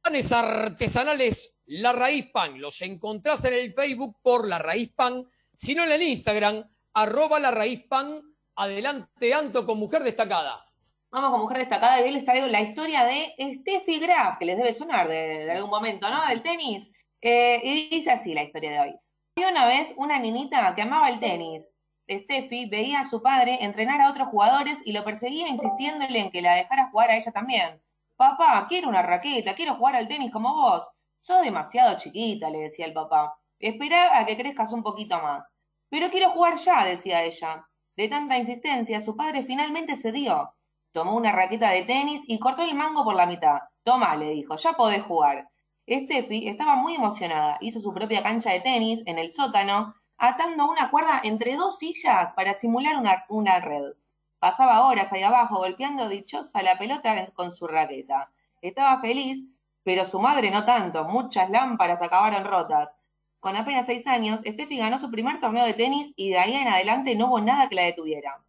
Panes artesanales La Raíz Pan, los encontrás en el Facebook por La Raíz Pan, sino en el Instagram, arroba La Raíz Pan. Adelante, Anto, con Mujer Destacada. Vamos con Mujer Destacada y hoy les traigo la historia de Steffi Graf, que les debe sonar de, algún momento, ¿no? Del tenis. Eh, y dice así la historia de hoy. Había una vez una niñita que amaba el tenis Steffi veía a su padre entrenar a otros jugadores y lo perseguía insistiéndole en que la dejara jugar a ella también. Papá, quiero una raqueta, quiero jugar al tenis como vos. Sos demasiado chiquita, le decía el papá. Espera a que crezcas un poquito más. Pero quiero jugar ya, decía ella. De tanta insistencia, su padre finalmente cedió. Tomó una raqueta de tenis y cortó el mango por la mitad. Toma, le dijo, ya podés jugar. Steffi estaba muy emocionada. Hizo su propia cancha de tenis en el sótano, atando una cuerda entre dos sillas para simular una, red. Pasaba horas ahí abajo golpeando dichosa la pelota con su raqueta. Estaba feliz, pero su madre no tanto. Muchas lámparas acabaron rotas. Con apenas seis años, Steffi ganó su primer torneo de tenis y de ahí en adelante no hubo nada que la detuviera.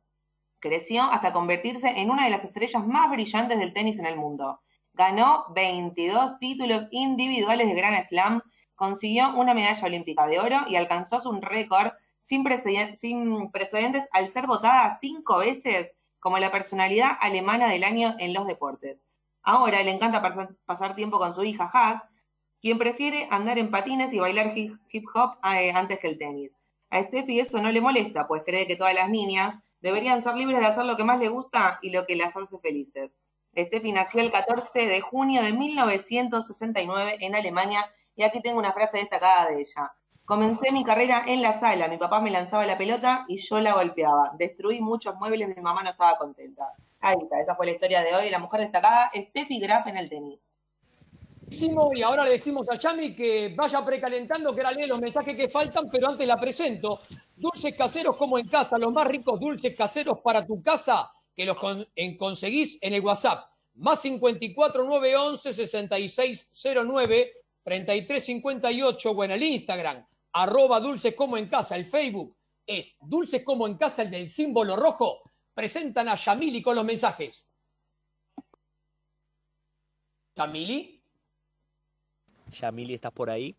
Creció hasta convertirse en una de las estrellas más brillantes del tenis en el mundo. Ganó 22 títulos individuales de Grand Slam, consiguió una medalla olímpica de oro y alcanzó un récord sin, sin precedentes al ser votada cinco veces como la personalidad alemana del año en los deportes. Ahora le encanta pasar tiempo con su hija Haas, quien prefiere andar en patines y bailar hip hop eh, antes que el tenis. A Steffi eso no le molesta, pues cree que todas las niñas deberían ser libres de hacer lo que más les gusta y lo que las hace felices. Steffi nació el 14 de junio de 1969 en Alemania y aquí tengo una frase destacada de ella. Comencé mi carrera en la sala, mi papá me lanzaba la pelota y yo la golpeaba. Destruí muchos muebles, mi mamá no estaba contenta. Ahí está, esa fue la historia de hoy. La mujer destacada, Steffi Graf en el tenis. Y ahora le decimos a Yami que vaya precalentando, que ahora lee los mensajes que faltan, pero antes la presento. Dulces caseros como en casa, los más ricos dulces caseros para tu casa, que los conseguís en el WhatsApp. Más 54 911 6609 3358 o en el Instagram, arroba dulces como en casa. El Facebook es dulces como en casa, el del símbolo rojo. Presentan a Yamili con los mensajes. Yamili. Yamili, ¿estás por ahí?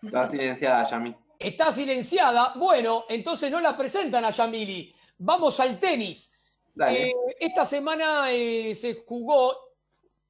Está silenciada, Yamili. Está silenciada. Bueno, entonces no la presentan a Yamili. Vamos al tenis. Eh, esta semana eh, se jugó,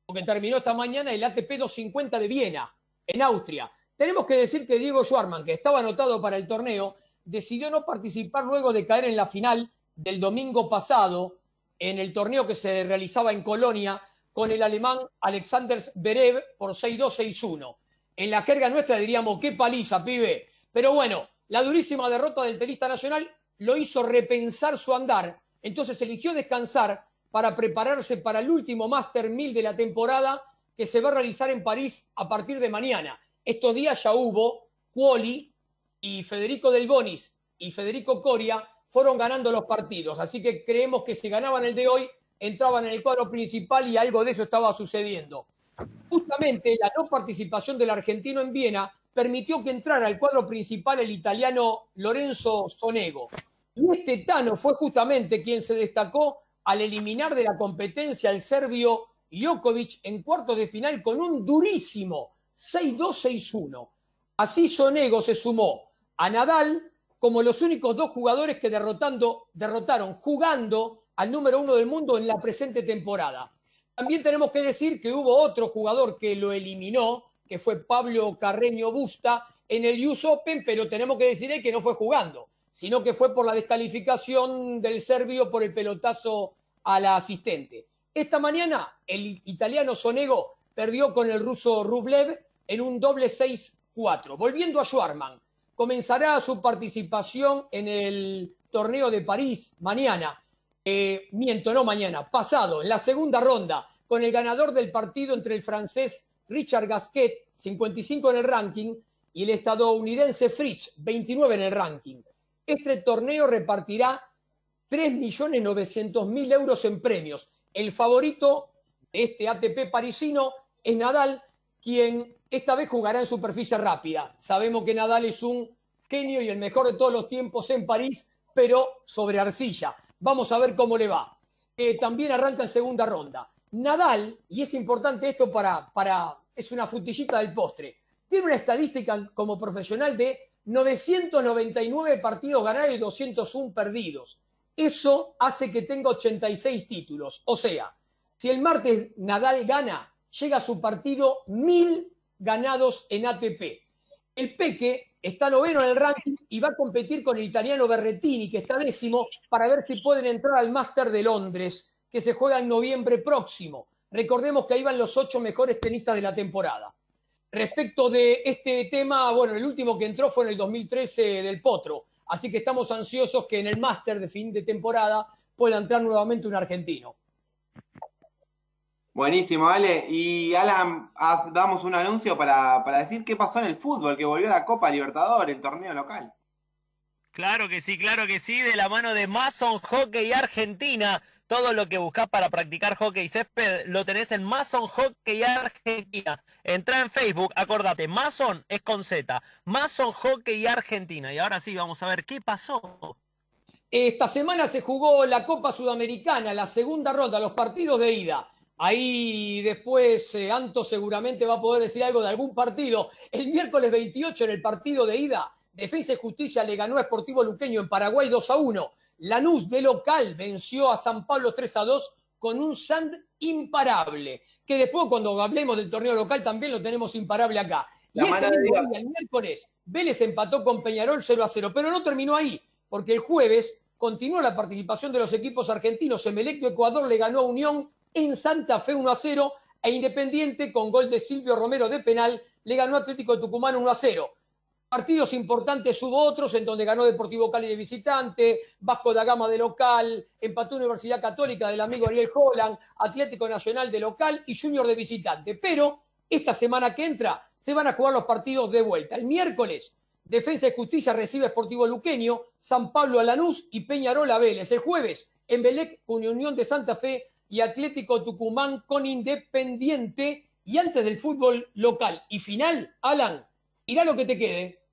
porque terminó esta mañana, el ATP 250 de Viena, en Austria. Tenemos que decir que Diego Schwarman, que estaba anotado para el torneo, decidió no participar luego de caer en la final del domingo pasado en el torneo que se realizaba en Colonia con el alemán Alexander Berev por 6-2-6-1. En la jerga nuestra diríamos, qué paliza, pibe. Pero bueno, la durísima derrota del tenista nacional lo hizo repensar su andar. Entonces eligió descansar para prepararse para el último Master 1000 de la temporada que se va a realizar en París a partir de mañana. Estos días ya hubo Cuoli y Federico Del Bonis y Federico Coria fueron ganando los partidos. Así que creemos que si ganaban el de hoy, entraban en el cuadro principal y algo de eso estaba sucediendo. Justamente la no participación del argentino en Viena permitió que entrara al cuadro principal el italiano Lorenzo Sonego. Y este Tano fue justamente quien se destacó al eliminar de la competencia al serbio Jokovic en cuartos de final con un durísimo 6-2-6-1. Así Sonego se sumó a Nadal como los únicos dos jugadores que derrotando, derrotaron jugando al número uno del mundo en la presente temporada. También tenemos que decir que hubo otro jugador que lo eliminó, que fue Pablo Carreño Busta, en el US Open, pero tenemos que decir que no fue jugando, sino que fue por la descalificación del serbio por el pelotazo a la asistente. Esta mañana el italiano Sonego perdió con el ruso Rublev en un doble 6-4. Volviendo a Schwarman, comenzará su participación en el torneo de París mañana eh, miento, no mañana, pasado, en la segunda ronda, con el ganador del partido entre el francés Richard Gasquet, 55 en el ranking, y el estadounidense Fritz, 29 en el ranking. Este torneo repartirá 3.900.000 euros en premios. El favorito de este ATP parisino es Nadal, quien esta vez jugará en superficie rápida. Sabemos que Nadal es un genio y el mejor de todos los tiempos en París, pero sobre arcilla. Vamos a ver cómo le va. Eh, también arranca en segunda ronda. Nadal, y es importante esto para, para, es una frutillita del postre, tiene una estadística como profesional de 999 partidos ganados y 201 perdidos. Eso hace que tenga 86 títulos. O sea, si el martes Nadal gana, llega a su partido 1000 ganados en ATP. El Peque está noveno en el ranking y va a competir con el italiano Berrettini, que está décimo, para ver si pueden entrar al Máster de Londres, que se juega en noviembre próximo. Recordemos que ahí van los ocho mejores tenistas de la temporada. Respecto de este tema, bueno, el último que entró fue en el 2013 del Potro, así que estamos ansiosos que en el Máster de fin de temporada pueda entrar nuevamente un argentino. Buenísimo, Ale. Y Alan, haz- damos un anuncio para, para decir qué pasó en el fútbol, que volvió la Copa Libertadores, el torneo local. Claro que sí, claro que sí, de la mano de Mason Hockey Argentina. Todo lo que buscas para practicar hockey césped lo tenés en Mason Hockey Argentina. Entra en Facebook, acordate, Mason es con Z, Mason Hockey Argentina. Y ahora sí, vamos a ver qué pasó. Esta semana se jugó la Copa Sudamericana, la segunda ronda, los partidos de ida. Ahí después eh, Anto seguramente va a poder decir algo de algún partido. El miércoles 28 en el partido de ida, Defensa y Justicia le ganó a Sportivo Luqueño en Paraguay 2 a 1. Lanús de local venció a San Pablo 3 a 2 con un Sand imparable, que después cuando hablemos del torneo local también lo tenemos imparable acá. Y La ese mano de mismo día, el miércoles, Vélez empató con Peñarol 0 a 0, pero no terminó ahí, porque el jueves continuó la participación de los equipos argentinos. Emelec de Ecuador le ganó a Unión en Santa Fe 1 a 0 e Independiente con gol de Silvio Romero de penal le ganó a Atlético de Tucumán 1 a 0. Partidos importantes hubo otros en donde ganó Deportivo Cali de visitante, Vasco da Gama de local, empató Universidad Católica del amigo Ariel Holland, Atlético Nacional de local y Junior de visitante. Pero esta semana que entra se van a jugar los partidos de vuelta. El miércoles, Defensa y Justicia recibe a Sportivo Luqueño, San Pablo a Lanús y Peñarol a Vélez. El jueves, Embelec con Unión de Santa Fe y Atlético Tucumán con Independiente. Y antes del fútbol local y final, Alan, irá lo que te quede.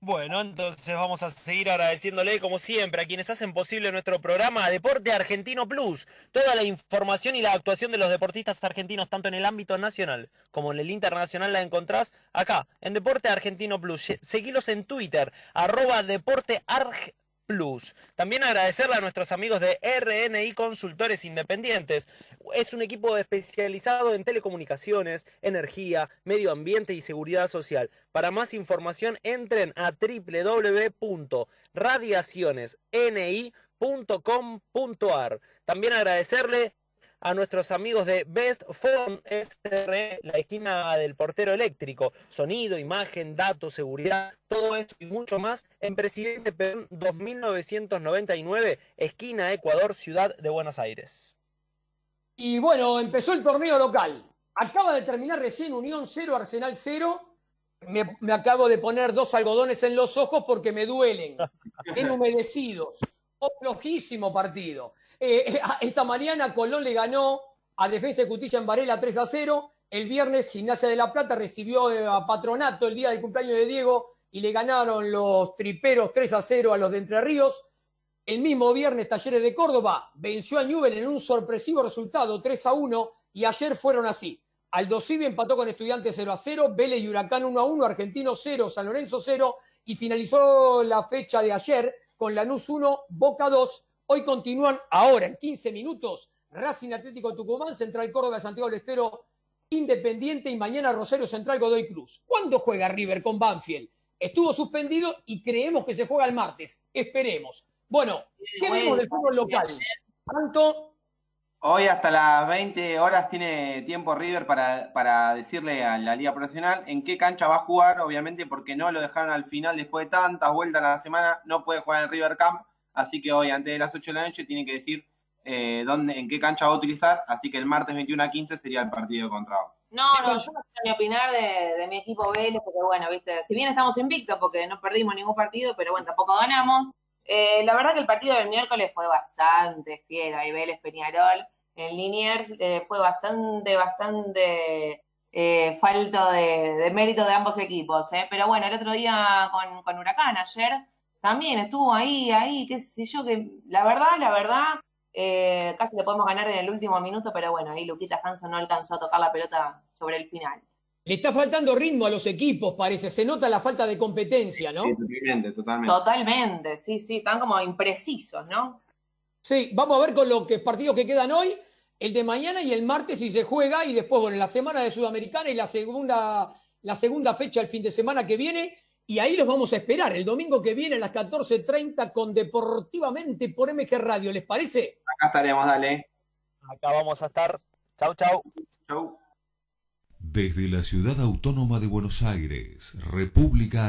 Bueno, entonces vamos a seguir agradeciéndole, como siempre, a quienes hacen posible nuestro programa Deporte Argentino Plus. Toda la información y la actuación de los deportistas argentinos, tanto en el ámbito nacional como en el internacional, la encontrás acá, en Deporte Argentino Plus. Seguilos en Twitter, arroba Deporte Arg Plus. También agradecerle a nuestros amigos de RNI Consultores Independientes. Es un equipo especializado en telecomunicaciones, energía, medio ambiente y seguridad social. Para más información entren a www.radiacionesni.com.ar. También agradecerle a nuestros amigos de Best Phone SR, la esquina del portero eléctrico. Sonido, imagen, datos, seguridad, todo eso y mucho más en Presidente Perón 2999, esquina Ecuador, Ciudad de Buenos Aires. Y bueno, empezó el torneo local. Acaba de terminar recién Unión 0, Arsenal 0. Me, me acabo de poner dos algodones en los ojos porque me duelen. Enhumedecidos. Un flojísimo partido. Eh, eh, esta mañana Colón le ganó a Defensa y Justicia en Varela 3 a 0. El viernes Gimnasia de la Plata recibió eh, a Patronato el día del cumpleaños de Diego y le ganaron los triperos 3 a 0 a los de Entre Ríos. El mismo viernes, Talleres de Córdoba venció a Newell en un sorpresivo resultado 3 a 1 y ayer fueron así. Aldo Civi empató con Estudiantes 0 a 0, Vélez y Huracán 1 a 1, Argentino 0, San Lorenzo 0 y finalizó la fecha de ayer con Lanús 1, Boca 2. Hoy continúan ahora en 15 minutos Racing Atlético Tucumán, Central Córdoba, Santiago del Estero, Independiente y mañana Rosario Central Godoy Cruz. ¿Cuándo juega River con Banfield? Estuvo suspendido y creemos que se juega el martes. Esperemos. Bueno, ¿qué Bueno, vemos del fútbol local? Tanto Hoy hasta las 20 horas tiene tiempo River para, para decirle a la Liga Profesional en qué cancha va a jugar, obviamente porque no lo dejaron al final después de tantas vueltas a la semana, no puede jugar en el River Camp, así que hoy antes de las 8 de la noche tiene que decir eh, dónde, en qué cancha va a utilizar, así que el martes 21 a 15 sería el partido contra No, no, yo no quiero ni opinar de, de mi equipo Vélez, porque bueno, viste, si bien estamos invictos porque no perdimos ningún partido, pero bueno, tampoco ganamos. Eh, la verdad que el partido del miércoles fue bastante fiero, ahí Vélez Peñarol. En Liniers eh, fue bastante, bastante eh, falto de, de mérito de ambos equipos, ¿eh? Pero bueno, el otro día con, con Huracán, ayer, también estuvo ahí, ahí, qué sé yo, que la verdad, la verdad, eh, casi le podemos ganar en el último minuto, pero bueno, ahí Luquita Hanson no alcanzó a tocar la pelota sobre el final. le está faltando ritmo a los equipos, parece. Se nota la falta de competencia, ¿no? Sí, totalmente, totalmente. Totalmente, sí, sí, están como imprecisos, ¿no? Sí, vamos a ver con los que, partidos que quedan hoy, el de mañana y el martes si se juega, y después, bueno, en la semana de Sudamericana y la segunda la segunda fecha el fin de semana que viene y ahí los vamos a esperar el domingo que viene a las 14.30 con Deportivamente por MG Radio. ¿Les parece? Acá estaremos, dale. Acá vamos a estar. Chau, chau. Chau. Desde la ciudad autónoma de Buenos Aires, República